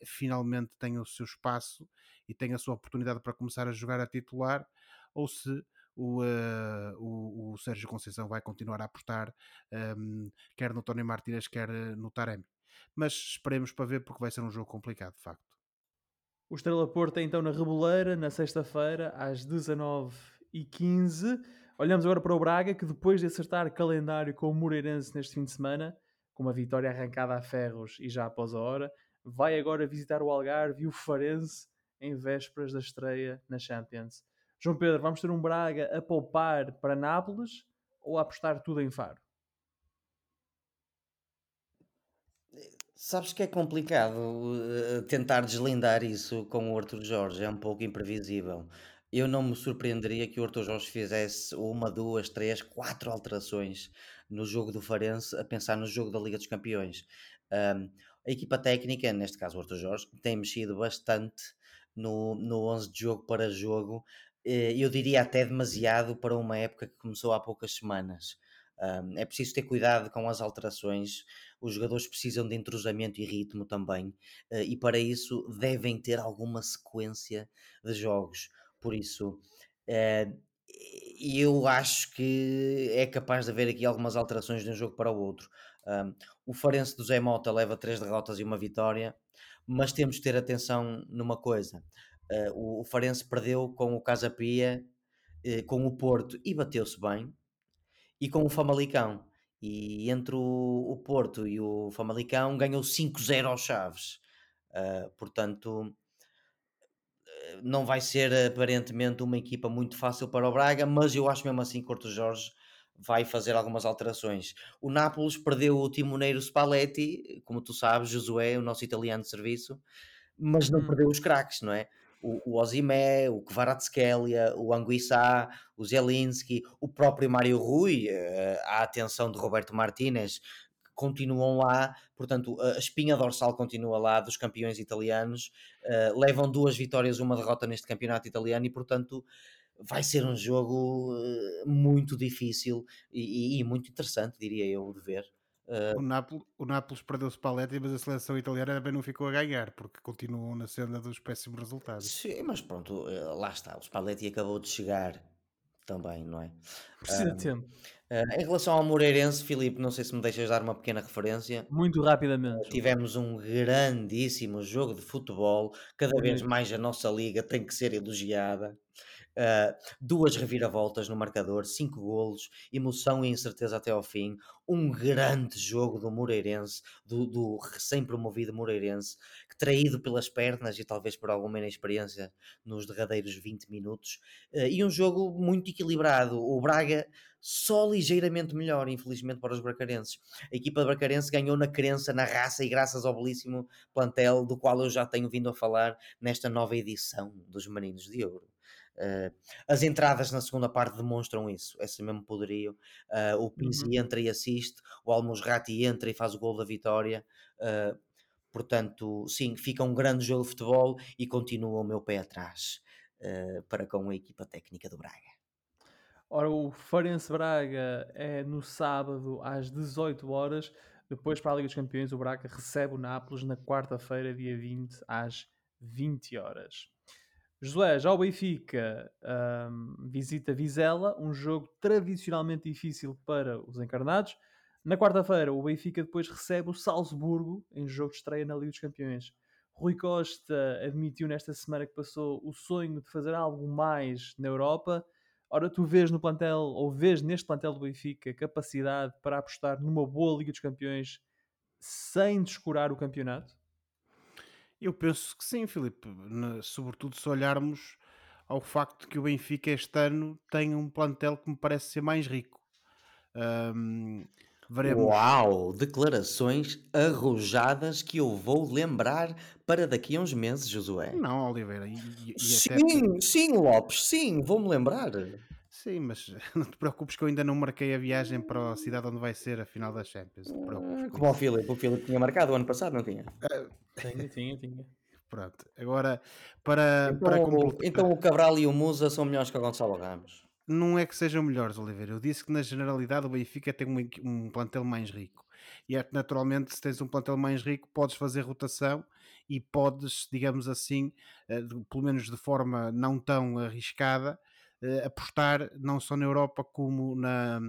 finalmente tem o seu espaço e tem a sua oportunidade para começar a jogar a titular, ou se o, uh, o, o, Sérgio Conceição vai continuar a apostar um, ehm, quer no Tony Martínez, quer no Taremi. Mas esperemos para ver porque vai ser um jogo complicado, de facto. O Estrela Porto é então na Reboleira, na sexta-feira, às 19h15. Olhamos agora para o Braga, que depois de acertar calendário com o Moreirense neste fim de semana, com uma vitória arrancada a ferros e já após a hora, vai agora visitar o Algarve e o Farense em vésperas da estreia na Champions. João Pedro, vamos ter um Braga a poupar para Nápoles ou a apostar tudo em Faro? Sabes que é complicado uh, tentar deslindar isso com o Arthur Jorge, é um pouco imprevisível. Eu não me surpreenderia que o Arthur Jorge fizesse uma, duas, três, quatro alterações no jogo do Farense a pensar no jogo da Liga dos Campeões. Um, a equipa técnica, neste caso o Arthur Jorge, tem mexido bastante no, no 11 de jogo para jogo, eh, eu diria até demasiado para uma época que começou há poucas semanas. Um, é preciso ter cuidado com as alterações, os jogadores precisam de entrosamento e ritmo também, uh, e para isso devem ter alguma sequência de jogos. Por isso, uh, eu acho que é capaz de haver aqui algumas alterações de um jogo para o outro. Um, o Farense do Zé Mota leva três derrotas e uma vitória, mas temos que ter atenção numa coisa. Uh, o, o Farense perdeu com o Casa Pia, uh, com o Porto e bateu-se bem, e com o Famalicão. E entre o, o Porto e o Famalicão ganhou 5-0 aos Chaves. Uh, portanto, não vai ser aparentemente uma equipa muito fácil para o Braga, mas eu acho mesmo assim que o Porto Jorge vai fazer algumas alterações. O Nápoles perdeu o timoneiro Spalletti, como tu sabes, Josué, o nosso italiano de serviço, mas não hum. perdeu os craques, não é? O, o Ozimé, o Kvaratskhelia, o Anguissá, o Zelinski, o próprio Mário Rui, uh, a atenção de Roberto Martínez, continuam lá, portanto, a espinha dorsal continua lá dos campeões italianos, uh, levam duas vitórias, uma derrota neste campeonato italiano e, portanto, vai ser um jogo uh, muito difícil e, e, muito interessante, diria eu, de ver. Uh, o, Nápoles, o Nápoles perdeu o Spalletti, mas a seleção italiana também não ficou a ganhar, porque continuam na senda dos péssimos resultados. Sim, mas pronto, eh, lá está. O Spalletti acabou de chegar também, não é? Precisa de tempo. Uh, em relação ao Moreirense, Filipe, não sei se me deixas dar uma pequena referência. Muito rapidamente. Tivemos um grandíssimo jogo de futebol. Cada vez mais a nossa liga tem que ser elogiada. Uh, duas reviravoltas no marcador, cinco golos, emoção e incerteza até ao fim. Um grande jogo do Moreirense, do, do recém-promovido Moreirense, que traído pelas pernas e talvez por alguma inexperiência nos derradeiros 20 minutos. Uh, e um jogo muito equilibrado. O Braga só ligeiramente melhor, infelizmente, para os bracarenses. A equipa de Bracarense ganhou na crença, na raça e graças ao belíssimo plantel do qual eu já tenho vindo a falar nesta nova edição dos Marinos de Ouro. Uh, as entradas na segunda parte demonstram isso, esse mesmo poderio. Uh, o Pizzi uhum. entra e assiste, o Almusrati entra e faz o gol da vitória. Uh, portanto, sim, fica um grande jogo de futebol e continua o meu pé atrás para com a equipa técnica do Braga. Ora, o Farense Braga é no sábado às 18 horas. Depois, para a Liga dos Campeões, o Braga recebe o Nápoles na quarta-feira, dia 20, às 20 horas. Josué, já o Benfica um, visita Vizela, um jogo tradicionalmente difícil para os encarnados. Na quarta-feira, o Benfica depois recebe o Salzburgo em jogo de estreia na Liga dos Campeões. Rui Costa admitiu nesta semana que passou o sonho de fazer algo mais na Europa. Ora, tu vês no plantel, ou vês neste plantel do Benfica, capacidade para apostar numa boa Liga dos Campeões sem descurar o campeonato? Eu penso que sim, Filipe, sobretudo se olharmos ao facto de que o Benfica este ano tem um plantel que me parece ser mais rico. Um, veremos... Uau! Declarações arrojadas que eu vou lembrar para daqui a uns meses, Josué. Não, Oliveira. E, e sim, até... sim, Lopes, sim, vou-me lembrar. Sim, mas não te preocupes que eu ainda não marquei a viagem para a cidade onde vai ser a final da Champions. Não te preocupes. Como o Filipe, o Filipe tinha marcado o ano passado, não tinha? Uh, tinha, tinha, tinha. Pronto, agora para, então, para completar... então o Cabral e o Musa são melhores que o Gonçalo Ramos. Não é que sejam melhores, Oliveira. Eu disse que na generalidade o Benfica tem um, um plantel mais rico. E é que naturalmente, se tens um plantel mais rico, podes fazer rotação e podes, digamos assim, uh, pelo menos de forma não tão arriscada, uh, apostar não só na Europa como na,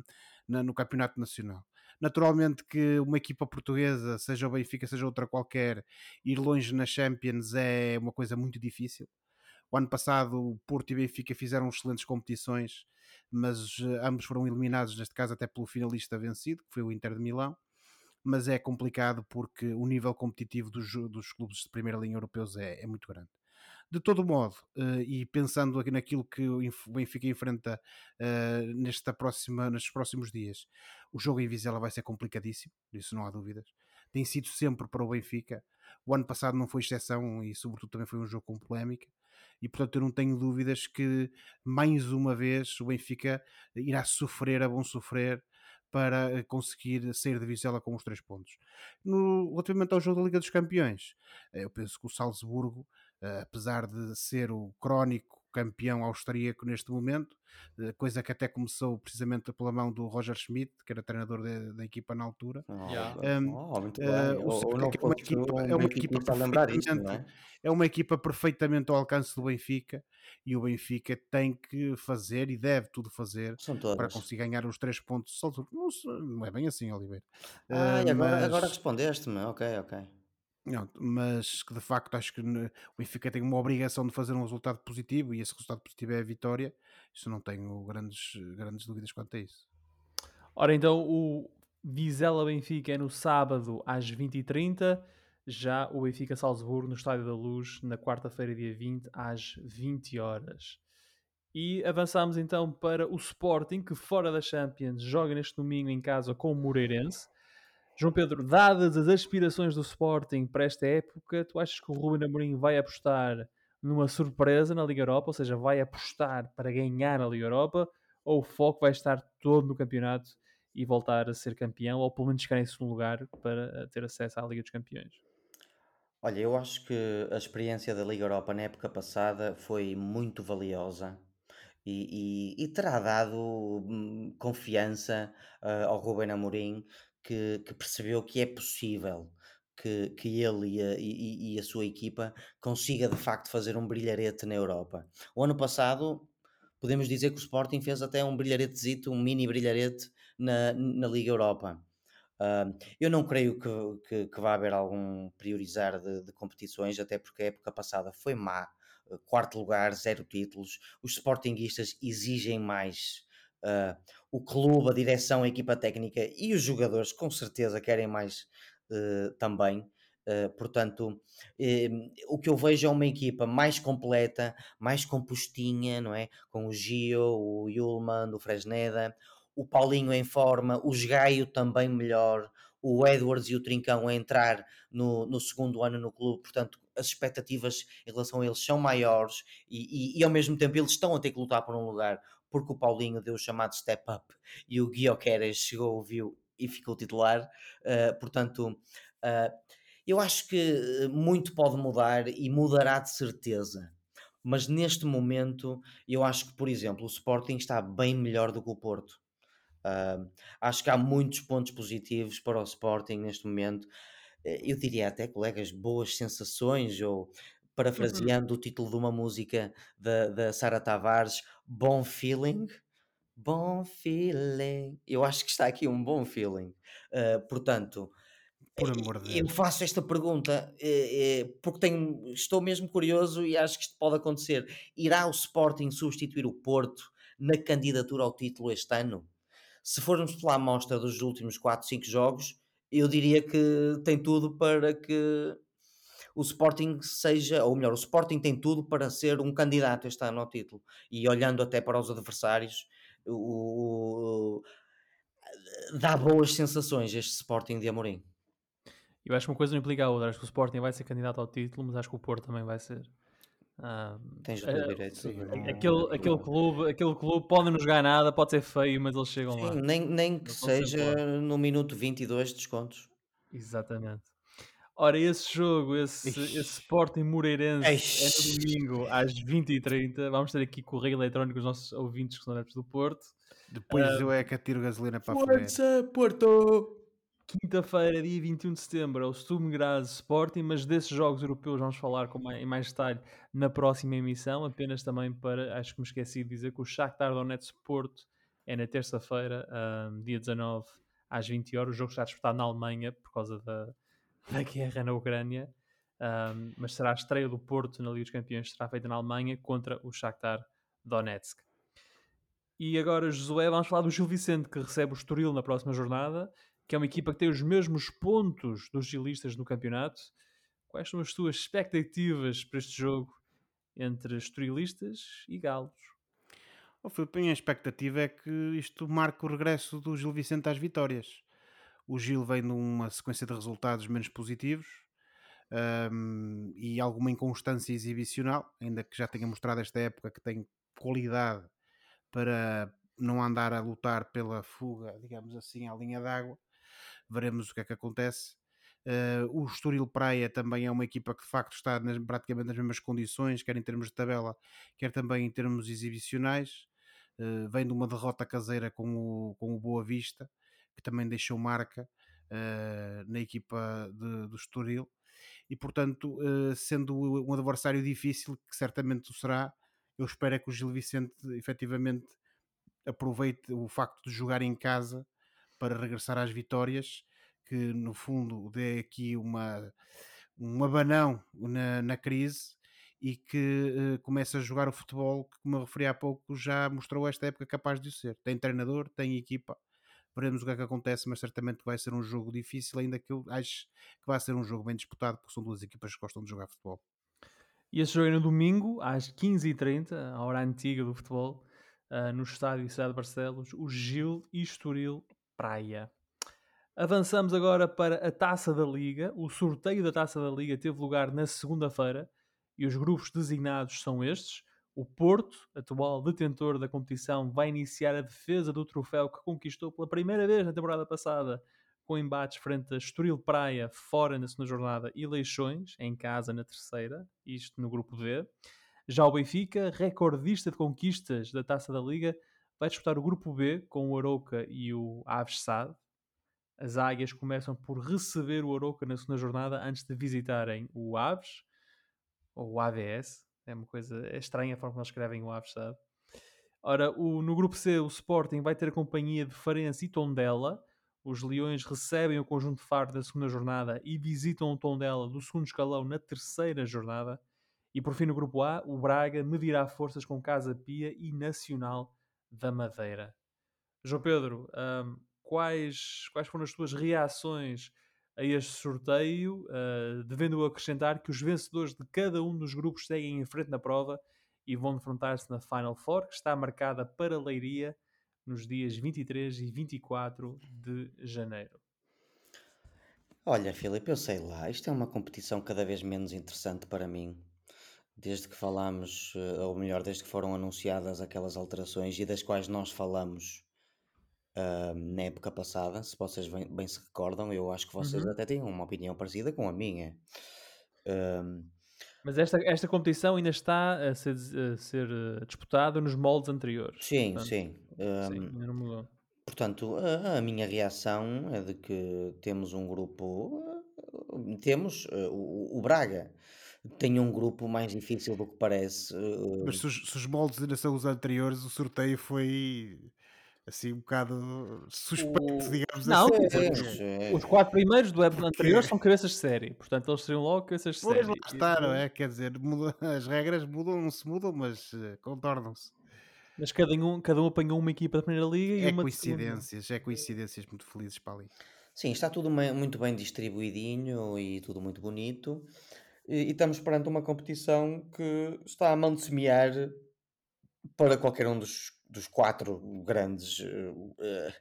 na, no Campeonato Nacional. Naturalmente que uma equipa portuguesa, seja o Benfica, seja outra qualquer, ir longe na Champions é uma coisa muito difícil. O ano passado o Porto e Benfica fizeram excelentes competições, mas uh, ambos foram eliminados, neste caso até pelo finalista vencido, que foi o Inter de Milão. Mas é complicado porque o nível competitivo dos, dos clubes de primeira linha europeus é, é muito grande. De todo modo, uh, e pensando aqui naquilo que o Benfica enfrenta uh, nesta próxima, nestes próximos dias, o jogo em Vizela vai ser complicadíssimo, isso não há dúvidas. Tem sido sempre para o Benfica. O ano passado não foi exceção e, sobretudo, também foi um jogo com polémica. E, portanto, eu não tenho dúvidas que, mais uma vez, o Benfica irá sofrer, a bom sofrer, para conseguir sair de Vizela com os três pontos. No, relativamente ao jogo da Liga dos Campeões, eh, eu penso que o Salzburgo apesar de ser o crónico campeão austríaco neste momento, uh, coisa que até começou precisamente pela mão do Roger Schmidt, que era treinador de, da equipa na altura. Oh, yeah. um, oh, muito bem. Uh, o, é uma equipa, é uma equipa perfeitamente, é? é uma equipa perfeitamente ao alcance do Benfica e o Benfica tem que fazer e deve tudo fazer para conseguir ganhar os três pontos. Não, não é bem assim, Oliveira. Ah, uh, agora, mas... agora respondeste-me. Ok, ok. Não, mas que de facto acho que o Benfica tem uma obrigação de fazer um resultado positivo e esse resultado positivo é a vitória. Isso não tenho grandes, grandes dúvidas quanto a isso. Ora, então o Vizela Benfica é no sábado às 20h30, já o Benfica Salzburgo no Estádio da Luz na quarta-feira, dia 20, às 20 horas. E avançamos então para o Sporting, que fora da Champions joga neste domingo em casa com o Moreirense. João Pedro, dadas as aspirações do Sporting para esta época, tu achas que o Ruben Amorim vai apostar numa surpresa na Liga Europa, ou seja, vai apostar para ganhar a Liga Europa, ou o foco vai estar todo no campeonato e voltar a ser campeão, ou pelo menos ficar em segundo lugar para eh, ter acesso à Liga dos Campeões? Olha, eu acho que a experiência da Liga Europa na época passada foi muito valiosa e, e, e terá dado hum, confiança uh, ao Ruben Amorim que, que percebeu que é possível que, que ele e a, e, e a sua equipa consiga de facto fazer um brilharete na Europa. O ano passado podemos dizer que o Sporting fez até um brilharetezito, um mini brilharete na, na Liga Europa. Uh, eu não creio que, que, que, vá haver algum priorizar de, de, competições, até porque a época passada foi má. quarto lugar, zero títulos. Os Sportinguistas exigem mais Uh, o clube, a direção, a equipa técnica e os jogadores com certeza querem mais uh, também. Uh, portanto, o que eu vejo é uma equipa mais completa, mais compostinha, não é? Com o Gio, o Yulman, o Fresneda, o Paulinho em forma, o Gaio também melhor, o Edwards e o Trincão a entrar no, no segundo ano no clube, portanto, as expectativas em relação a eles são maiores e, e, e, ao mesmo tempo eles estão a ter que lutar por um lugar porque o Paulinho deu o chamado step up e o Guioqueres chegou, viu e ficou titular. Uh, portanto, uh, eu acho que muito pode mudar e mudará de certeza. Mas neste momento, eu acho que, por exemplo, o Sporting está bem melhor do que o Porto. Uh, acho que há muitos pontos positivos para o Sporting neste momento. Eu diria até, colegas, boas sensações, ou parafraseando uhum. o título de uma música da, da Sara Tavares, Bom Feeling. Bom feeling. Eu acho que está aqui um bom feeling. Uh, portanto, por amor de Deus. eu faço esta pergunta é, é, porque tenho, estou mesmo curioso e acho que isto pode acontecer. Irá o Sporting substituir o Porto na candidatura ao título este ano? Se formos pela amostra dos últimos 4, 5 jogos, eu diria que tem tudo para que o Sporting seja, ou melhor, o Sporting tem tudo para ser um candidato este ano ao título. E olhando até para os adversários, o, o, dá boas sensações este Sporting de Amorim. Eu acho que uma coisa não implica a outra. Acho que o Sporting vai ser candidato ao título, mas acho que o Porto também vai ser. Ah, Tens todo uh, direito. Sim, aquele, aquele, clube, aquele clube pode não jogar nada, pode ser feio, mas eles chegam sim, lá. Nem, nem que seja no minuto 22 descontos. Exatamente. Ora, esse jogo, esse, esse Sporting Moreirense é no domingo às 20h30. Vamos ter aqui correio eletrónico os nossos ouvintes que são adeptos do Porto. Depois uh, eu é que atiro gasolina para Força, Porto! Quinta-feira, dia 21 de setembro, é o Sturm Graz Sporting, mas desses jogos europeus vamos falar com mais, em mais detalhe na próxima emissão. Apenas também para, acho que me esqueci de dizer que o Shakhtar Donetsk Porto é na terça-feira, um, dia 19, às 20 horas. O jogo está disputado na Alemanha por causa da da guerra na Ucrânia. um, mas será a estreia do Porto na Liga dos Campeões, será feita na Alemanha contra o Shakhtar Donetsk. E agora, Josué, vamos falar do Gil Vicente, que recebe o Estoril na próxima jornada, que é uma equipa que tem os mesmos pontos dos gilistas no campeonato. Quais são as tuas expectativas para este jogo entre estorilistas e galos? Oh, Filipe, a minha expectativa é que isto marque o regresso do Gil Vicente às vitórias. O Gil vem numa sequência de resultados menos positivos um, e alguma inconstância exibicional, ainda que já tenha mostrado esta época que tem qualidade para não andar a lutar pela fuga, digamos assim, à linha d'água. Veremos o que é que acontece. Uh, o Estoril Praia também é uma equipa que de facto está nas, praticamente nas mesmas condições, quer em termos de tabela, quer também em termos exibicionais. Uh, vem de uma derrota caseira com o, com o Boa Vista, que também deixou marca uh, na equipa de, do Estoril. E portanto, sendo um adversário difícil, que certamente o será, eu espero é que o Gil Vicente efetivamente aproveite o facto de jogar em casa para regressar às vitórias, que no fundo dê aqui uma, um abanão na, na crise e que uh, comece a jogar o futebol que, como eu referi há pouco, já mostrou esta época capaz de o ser. Tem treinador, tem equipa, veremos o que é que acontece, mas certamente vai ser um jogo difícil, ainda que eu acho que vai ser um jogo bem disputado, porque são duas equipas que gostam de jogar futebol. E esse jogo é no domingo, às 15h30, a hora antiga do futebol, uh, no estádio Cidade de Barcelos, o Gil Estoril Praia. Avançamos agora para a Taça da Liga. O sorteio da Taça da Liga teve lugar na segunda-feira e os grupos designados são estes. O Porto, atual detentor da competição, vai iniciar a defesa do troféu que conquistou pela primeira vez na temporada passada, com embates frente a Estoril Praia, fora na segunda jornada, e Leixões, em casa na terceira, isto no grupo D. Já o Benfica, recordista de conquistas da Taça da Liga, vai disputar o grupo B com o Arouca e o Aves SAD. As águias começam por receber o Arouca na segunda jornada antes de visitarem o Aves, ou o AVS. É uma coisa é estranha a forma como eles escrevem o Aves SAD. Ora, o, no grupo C, o Sporting vai ter a companhia de Farense e Tondela os Leões recebem o conjunto de Faro da segunda jornada e visitam o Tondela do segundo escalão na terceira jornada. E por fim, no grupo A, o Braga medirá forças com Casa Pia e Nacional da Madeira. João Pedro, um, quais, quais foram as tuas reações a este sorteio, uh, devendo acrescentar que os vencedores de cada um dos grupos seguem em frente na prova e vão enfrentar-se na Final Four, que está marcada para Leiria nos dias 23 e 24 de janeiro. Olha, Filipe, eu sei lá, isto é uma competição cada vez menos interessante para mim. Desde que falámos, eh, ou melhor, desde que foram anunciadas aquelas alterações e das quais nós falamos uh, na época passada, se vocês bem, bem, se recordam, eu acho que vocês uhum. até têm uma opinião parecida com a minha. Uh, mas esta, esta competição ainda está a ser, a ser eh, disputada nos moldes anteriores. Sim, portanto, sim. Um, sim, não mudou. Portanto, a, a, minha reação é de que temos um grupo. Eh, temos uh, o, o, Braga. Tem um grupo mais difícil do que parece. Mas se os, se os moldes ainda são os anteriores, o sorteio foi assim um bocado suspeito, o... digamos não, assim. Não, os, os, quatro primeiros do web anterior são cabeças de série, portanto eles seriam logo cabeças de série. Pois lá está, não é? Quer dizer, muda, as regras mudam, não se mudam, mas uh, contornam-se. Mas cada um, cada um apanhou uma equipa da primeira liga e é uma coincidências, é coincidências muito felizes para ali. Sim, está tudo muito bem distribuidinho e tudo muito bonito. E, e estamos perante uma competição que está a mão de semear para qualquer um dos dos quatro grandes, uh,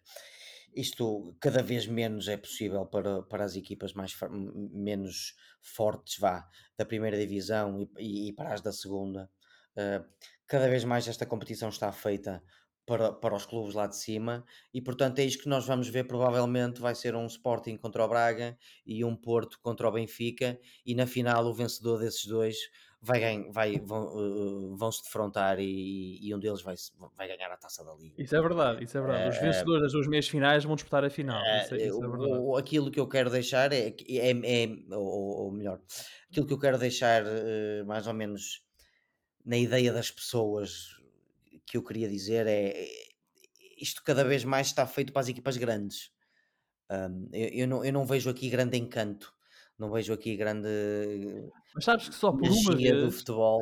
isto cada vez menos é possível para, para as equipas mais menos fortes vá da primeira divisão e, e, para as da segunda. Uh, cada vez mais esta competição está feita para, para os clubes lá de cima e portanto é isto que nós vamos ver provavelmente vai ser um Sporting contra o Braga e um Porto contra o Benfica e na final o vencedor desses dois vai, ganhar, vai vão, uh, vão se defrontar e, e, um deles vai, vai ganhar a taça da Liga. Isso é verdade, isso é verdade. Os eh, vencedores das duas meias finais vão disputar a final. Isso, é, isso é o, aquilo que eu quero deixar é, é, é ou, ou, melhor, aquilo que eu quero deixar mais ou menos na ideia das pessoas que eu queria dizer é isto cada vez mais está feito para as equipas grandes. Um, eu, eu, não, eu não vejo aqui grande encanto não vejo aqui grande Mas sabes que só por uma magia do vez, futebol.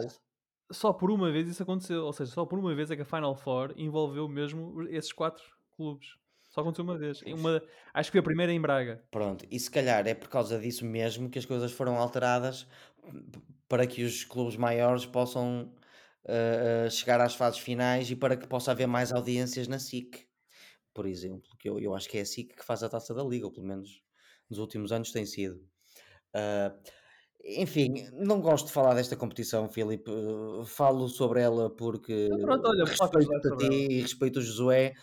só por uma vez isso aconteceu. Ou seja, só por uma vez é que a Final Four envolveu mesmo esses quatro clubes. Só aconteceu uma vez. Uma, acho que foi a primeira em Braga. Pronto, e se calhar é por causa disso mesmo que as coisas foram alteradas para que os clubes maiores possam uh, chegar às fases finais e para que possa haver mais audiências na SIC, por exemplo, que eu, eu acho que é a SIC que faz a taça da Liga, ou pelo menos nos últimos anos tem sido. Uh, enfim, não gosto de falar desta competição, Filipe. Uh, falo sobre ela porque Então pronto, olha, respeito a ti ela. e respeito o Josué.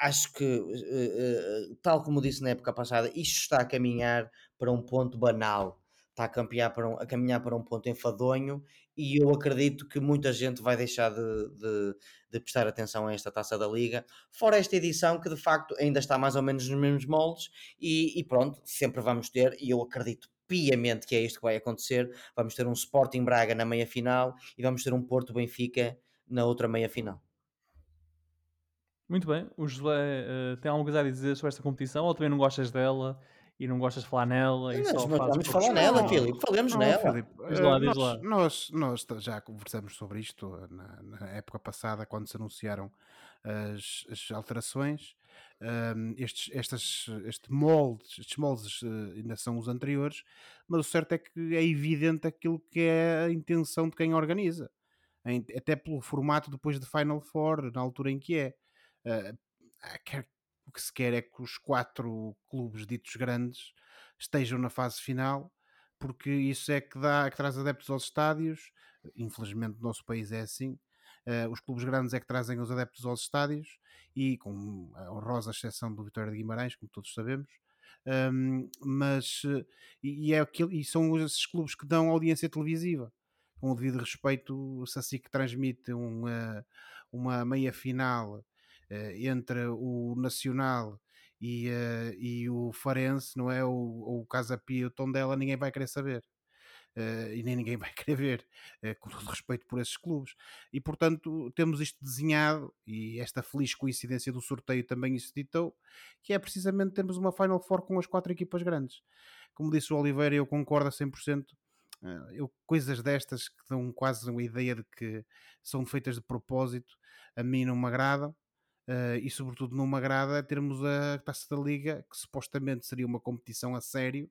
Acho que, uh, tal como disse na época passada, isto está a caminhar para um ponto banal. Está a caminhar para um, a caminhar para um ponto enfadonho e eu acredito que muita gente vai deixar de, de- de prestar atenção a esta taça da Liga. Fora esta edição, que de facto ainda está mais ou menos nos mesmos moldes, e, e pronto, sempre vamos ter, e eu acredito piamente que é isto que vai acontecer. Vamos ter um Sporting Braga na meia final e vamos ter um Porto Benfica na outra meia final. Muito bem. O Josué eh, tem alguma coisa a dizer sobre esta competição ou também não gostas dela e não gostas de falar nela e Mas, só mas fazes vamos falar nela, Filipe, falemos não, nela. Filipe, Diz lá, eh, diz nós, lá. nós, nós t- já conversamos sobre isto na, na época passada, quando se anunciaram as, as alterações. Ahm, estes, estas, este moldes, estes moldes eh, ainda são os anteriores, mas o certo é que é evidente aquilo que é a intenção de quem organiza, em- até pelo formato depois de Final Four, na altura em que é. Ah, quer- o que se quer é que os quatro clubes ditos grandes estejam na fase final, porque isso é que, dá, que traz adeptos aos estádios. Infelizmente, no nosso país é assim. Uh, os clubes grandes é que trazem os adeptos aos estádios e com a honrosa exceção do Vitória de Guimarães, como todos sabemos. Um, mas uh, e, é aquilo, e são esses clubes que dão audiência televisiva com o devido respeito se assim que transmite uma, uma meia final uh, entre o Nacional e, uh, e o Farense, não é? O, o Casa Pia o Tondela, ninguém vai querer saber. Uh, e nem ninguém vai querer ver, uh, com todo respeito por esses clubes. E portanto, temos isto desenhado, e esta feliz coincidência do sorteio também isso ditou, que é precisamente termos uma Final Four com as quatro equipas grandes. Como disse o Oliveira, eu concordo a 100%. Uh, eu, coisas destas que dão quase uma ideia de que são feitas de propósito, a mim não me agradam. Uh, e sobretudo não me agrada termos a Taça da Liga, que supostamente seria uma competição a sério,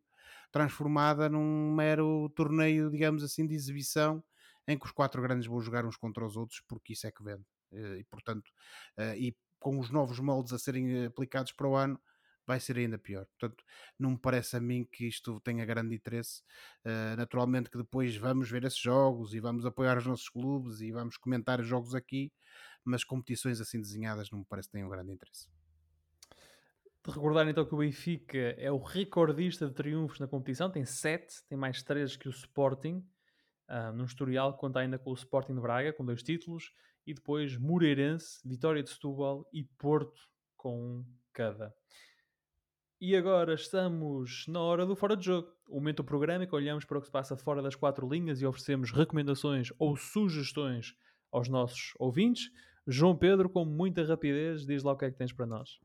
transformada num mero torneio, digamos assim, de exibição, em que os quatro grandes vão jogar uns contra os outros, porque isso é que vende. Uh, e portanto, uh, e com os novos moldes a serem aplicados para o ano, vai ser ainda pior. Portanto, não me parece a mim que isto tenha grande interesse. Naturalmente que depois vamos ver esses jogos e vamos apoiar os nossos clubes e vamos comentar os jogos aqui, mas competições assim desenhadas não me parece que tenham grande interesse. De recordar então que o Benfica é o recordista de triunfos na competição, tem 7, tem mais 3 que o Sporting, uh, no historial, conta ainda com o Sporting de Braga, com dois títulos, e depois Moreirense, Vitória de Setúbal e Porto, com um cada. E agora estamos na hora do Fora de Jogo, o momento do programa em que olhamos para o que se passa fora das quatro linhas e oferecemos recomendações ou sugestões aos nossos ouvintes. João Pedro, com muita rapidez, diz lá o que é que tens para nós.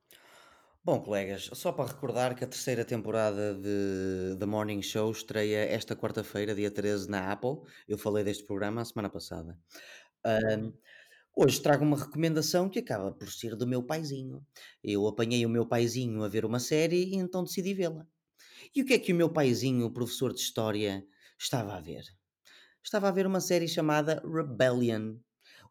Bom, colegas, só para recordar que a terceira temporada de The Morning Show estreia esta quarta-feira, dia 13, na Apple. Eu falei deste programa a semana passada. Um, hoje trago uma recomendação que acaba por ser do meu paizinho. Eu apanhei o meu paizinho a ver uma série e então decidi vê-la. E o que é que o meu paizinho, o professor de História, estava a ver? Estava a ver uma série chamada Rebellion,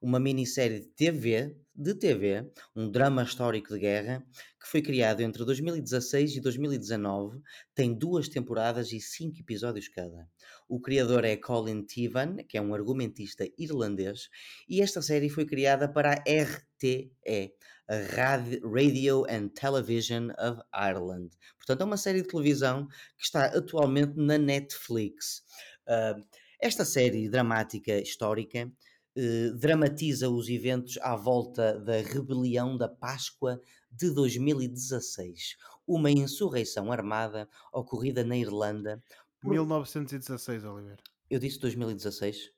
uma minissérie de TV, de TV, um drama histórico de guerra, que foi criado entre 2016 e 2019, tem duas temporadas e cinco episódios cada. O criador é Colin Tivan, que é um argumentista irlandês, e esta série foi criada para a RTE, a Radio and Television of Ireland. Portanto, é uma série de televisão que está atualmente na Netflix. Uh, esta série dramática histórica eh, dramatiza os eventos à volta da rebelião da Páscoa de 2016, uma insurreição armada ocorrida na Irlanda. Por... 1916, Oliveira. Eu disse 2016?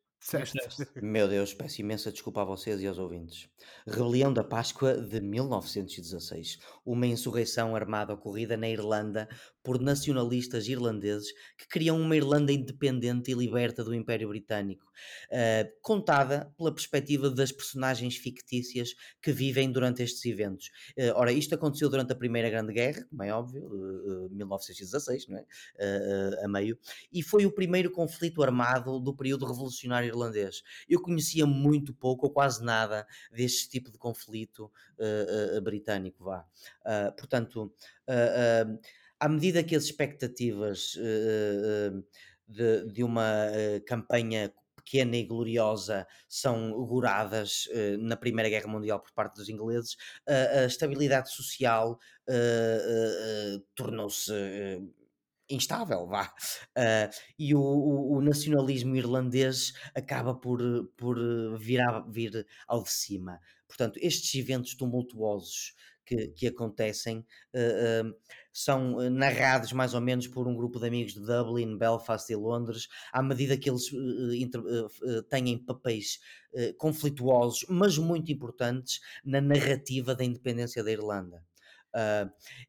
Meu Deus, peço imensa desculpa a vocês e aos ouvintes. Rebelião da Páscoa de 1916. Uma insurreição armada ocorrida na Irlanda por nacionalistas irlandeses que queriam uma Irlanda independente e liberta do Império Britânico, uh, contada pela perspectiva das personagens fictícias que vivem durante estes eventos. Uh, ora, isto aconteceu durante a Primeira Grande Guerra, como é óbvio, uh, 1916, não é? Uh, a meio, e foi o primeiro conflito armado do período revolucionário irlandês. Eu conhecia muito pouco ou quase nada deste tipo de conflito britânico, vá. portanto, à medida que as expectativas uh, de, de, uma uh, campanha pequena e gloriosa são auguradas uh, na Primeira Guerra Mundial por parte dos ingleses, a estabilidade social tornou-se instável, vá. Uh, e o, o, o, nacionalismo irlandês acaba por, por vir, vir ao de cima. Portanto, estes eventos tumultuosos que, que acontecem uh, uh, são eh, narrados mais ou menos por um grupo de amigos de Dublin, Belfast e Londres, à medida que eles inter, têm papéis conflituosos, mas muito importantes na narrativa da independência da Irlanda.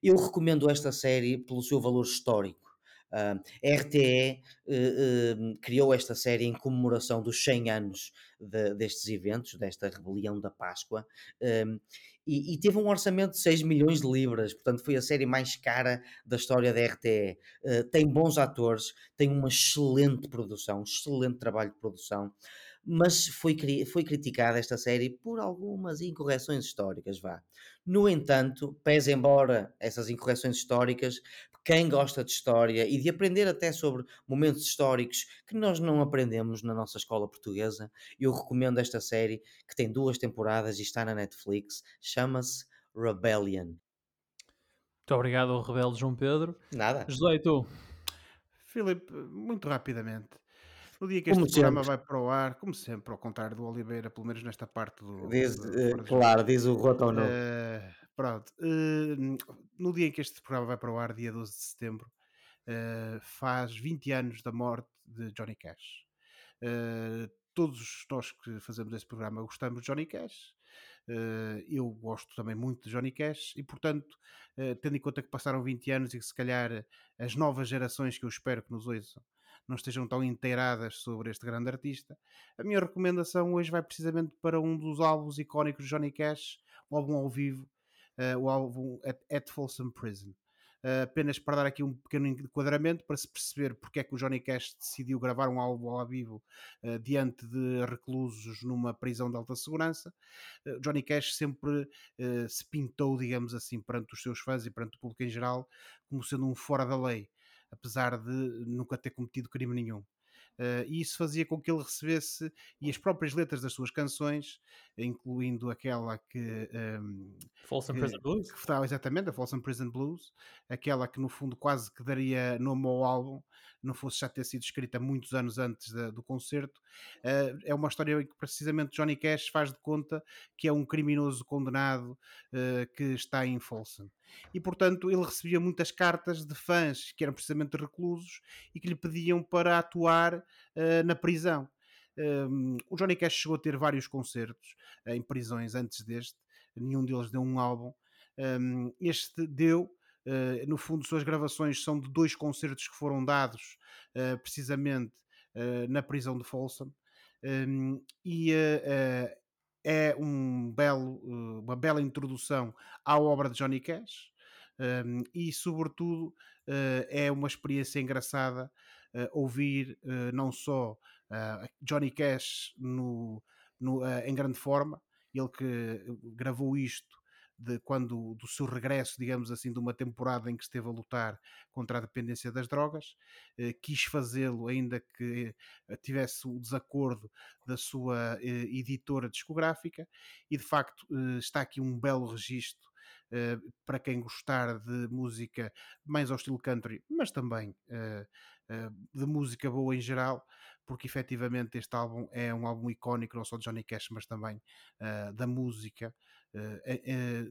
eu recomendo esta série pelo seu valor histórico Uh, a RTE uh, uh, criou esta série em comemoração dos 100 anos de, destes eventos, desta rebelião da Páscoa, um, e, e, teve um orçamento de 6 milhões de libras, portanto foi a série mais cara da história da RTE. Uh, tem bons atores, tem uma excelente produção, excelente trabalho de produção mas foi, foi criticada esta série por algumas incorreções históricas, vá. No entanto, pese embora essas incorreções históricas, quem gosta de história e de aprender até sobre momentos históricos que nós não aprendemos na nossa escola portuguesa, eu recomendo esta série que tem duas temporadas e está na Netflix, chama-se Rebellion. Muito obrigado, Rebelde João Pedro. Nada. José, e tu? Filipe, muito rapidamente. No dia que este como programa sempre. vai para o ar, como sempre, ao contrário do Oliveira, pelo menos nesta parte do. Diz, do, do, uh, claro, diz o Roto não. Uh, pronto. Uh, no dia em que este programa vai para o ar, dia 12 de setembro, uh, faz 20 anos da morte de Johnny Cash. todos nós que fazemos este programa gostamos de Johnny Cash. eu gosto também muito de Johnny Cash e, portanto, tendo em conta que passaram 20 anos e que se calhar as novas gerações que eu espero que nos ouçam não estejam tão inteiradas sobre este grande artista, a minha recomendação hoje vai precisamente para um dos álbuns icónicos de Johnny Cash, um álbum ao vivo, uh, o álbum At, At Folsom Prison. Uh, apenas para dar aqui um pequeno enquadramento para se perceber porque é que o Johnny Cash decidiu gravar um álbum ao vivo uh, diante de reclusos numa prisão de alta segurança. Uh, Johnny Cash sempre se pintou, digamos assim, perante os seus fãs e perante o público em geral, como sendo um fora da lei apesar de nunca ter cometido crime nenhum. Uh, e isso fazia com que ele recebesse, e as próprias letras das suas canções, incluindo aquela que. Um, ehm, Folsom Prison Blues? Que exatamente, a Folsom Prison Blues, aquela que no fundo quase que daria nome ao álbum, não fosse já ter sido escrita muitos anos antes da, do concerto. Uh, é uma história que precisamente Johnny Cash faz de conta que é um criminoso condenado uh, que está em Folsom. E portanto ele recebia muitas cartas de fãs que eram precisamente reclusos e que lhe pediam para atuar uh, na prisão. Um, o Johnny Cash chegou a ter vários concertos uh, em prisões antes deste, nenhum deles deu um álbum. Um, este deu, uh, no fundo, suas gravações são de dois concertos que foram dados uh, precisamente na prisão de Folsom. Um, e é um belo, uma bela introdução à obra de Johnny Cash. e, sobretudo, é uma experiência engraçada uh, ouvir uh, não só uh, Johnny Cash no, no em grande forma, ele que gravou isto de quando do seu regresso, digamos assim, de uma temporada em que esteve a lutar contra a dependência das drogas, eh, quis fazê-lo ainda que tivesse o desacordo da sua eh, editora discográfica. E de facto eh, está aqui um belo registro Uh, para quem gostar de música mais ao estilo country, mas também uh, uh, de música boa em geral, porque efetivamente este álbum é um álbum icónico não só de Johnny Cash, mas também da música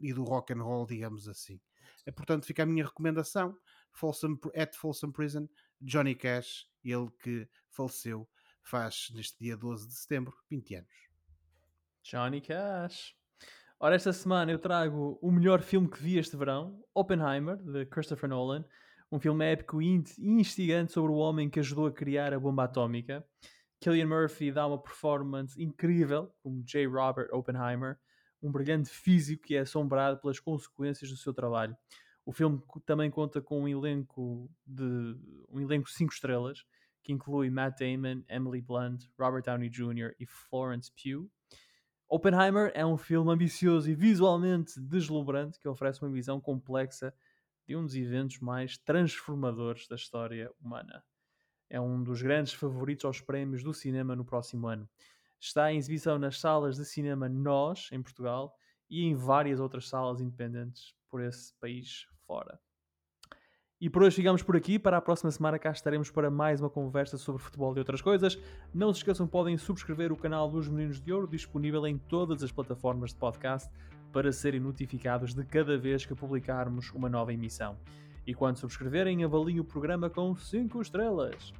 e do rock and roll, digamos assim. portanto, fica a minha recomendação: Folsom, at Folsom Prison, Johnny Cash, ele que faleceu faz neste dia 12 de setembro 20 anos. Johnny Cash. Ora, esta semana eu trago o melhor filme que vi este verão, Oppenheimer, de Christopher Nolan. Um filme épico e instigante sobre o homem que ajudou a criar a bomba atómica. Killian Murphy dá uma performance incrível como J. Robert Oppenheimer, um brilhante físico que é assombrado pelas consequências do seu trabalho. O filme também conta com um elenco de um elenco 5 estrelas, que inclui Matt Damon, Emily Blunt, Robert Downey Jr. e Florence Pugh. Oppenheimer é um filme ambicioso e visualmente deslumbrante que oferece uma visão complexa de um dos eventos mais transformadores da história humana. É um dos grandes favoritos aos prémios do cinema no próximo ano. Está em exibição nas salas de cinema Nós, em Portugal, e em várias outras salas independentes por esse país fora. E por hoje ficamos por aqui. Para a próxima semana cá estaremos para mais uma conversa sobre futebol e outras coisas. Não se esqueçam, podem subscrever o canal dos Meninos de Ouro, disponível em todas as plataformas de podcast, para serem notificados de cada vez que publicarmos uma nova emissão. E quando subscreverem, avaliem o programa com 5 estrelas.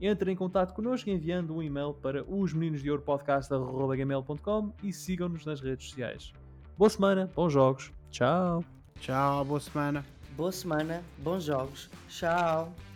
Entrem em contato connosco enviando um e-mail para os meninos de ouro podcast.gmail.com e sigam-nos nas redes sociais. Boa semana, bons jogos, tchau! Tchau, boa semana! Boa semana, bons jogos, tchau!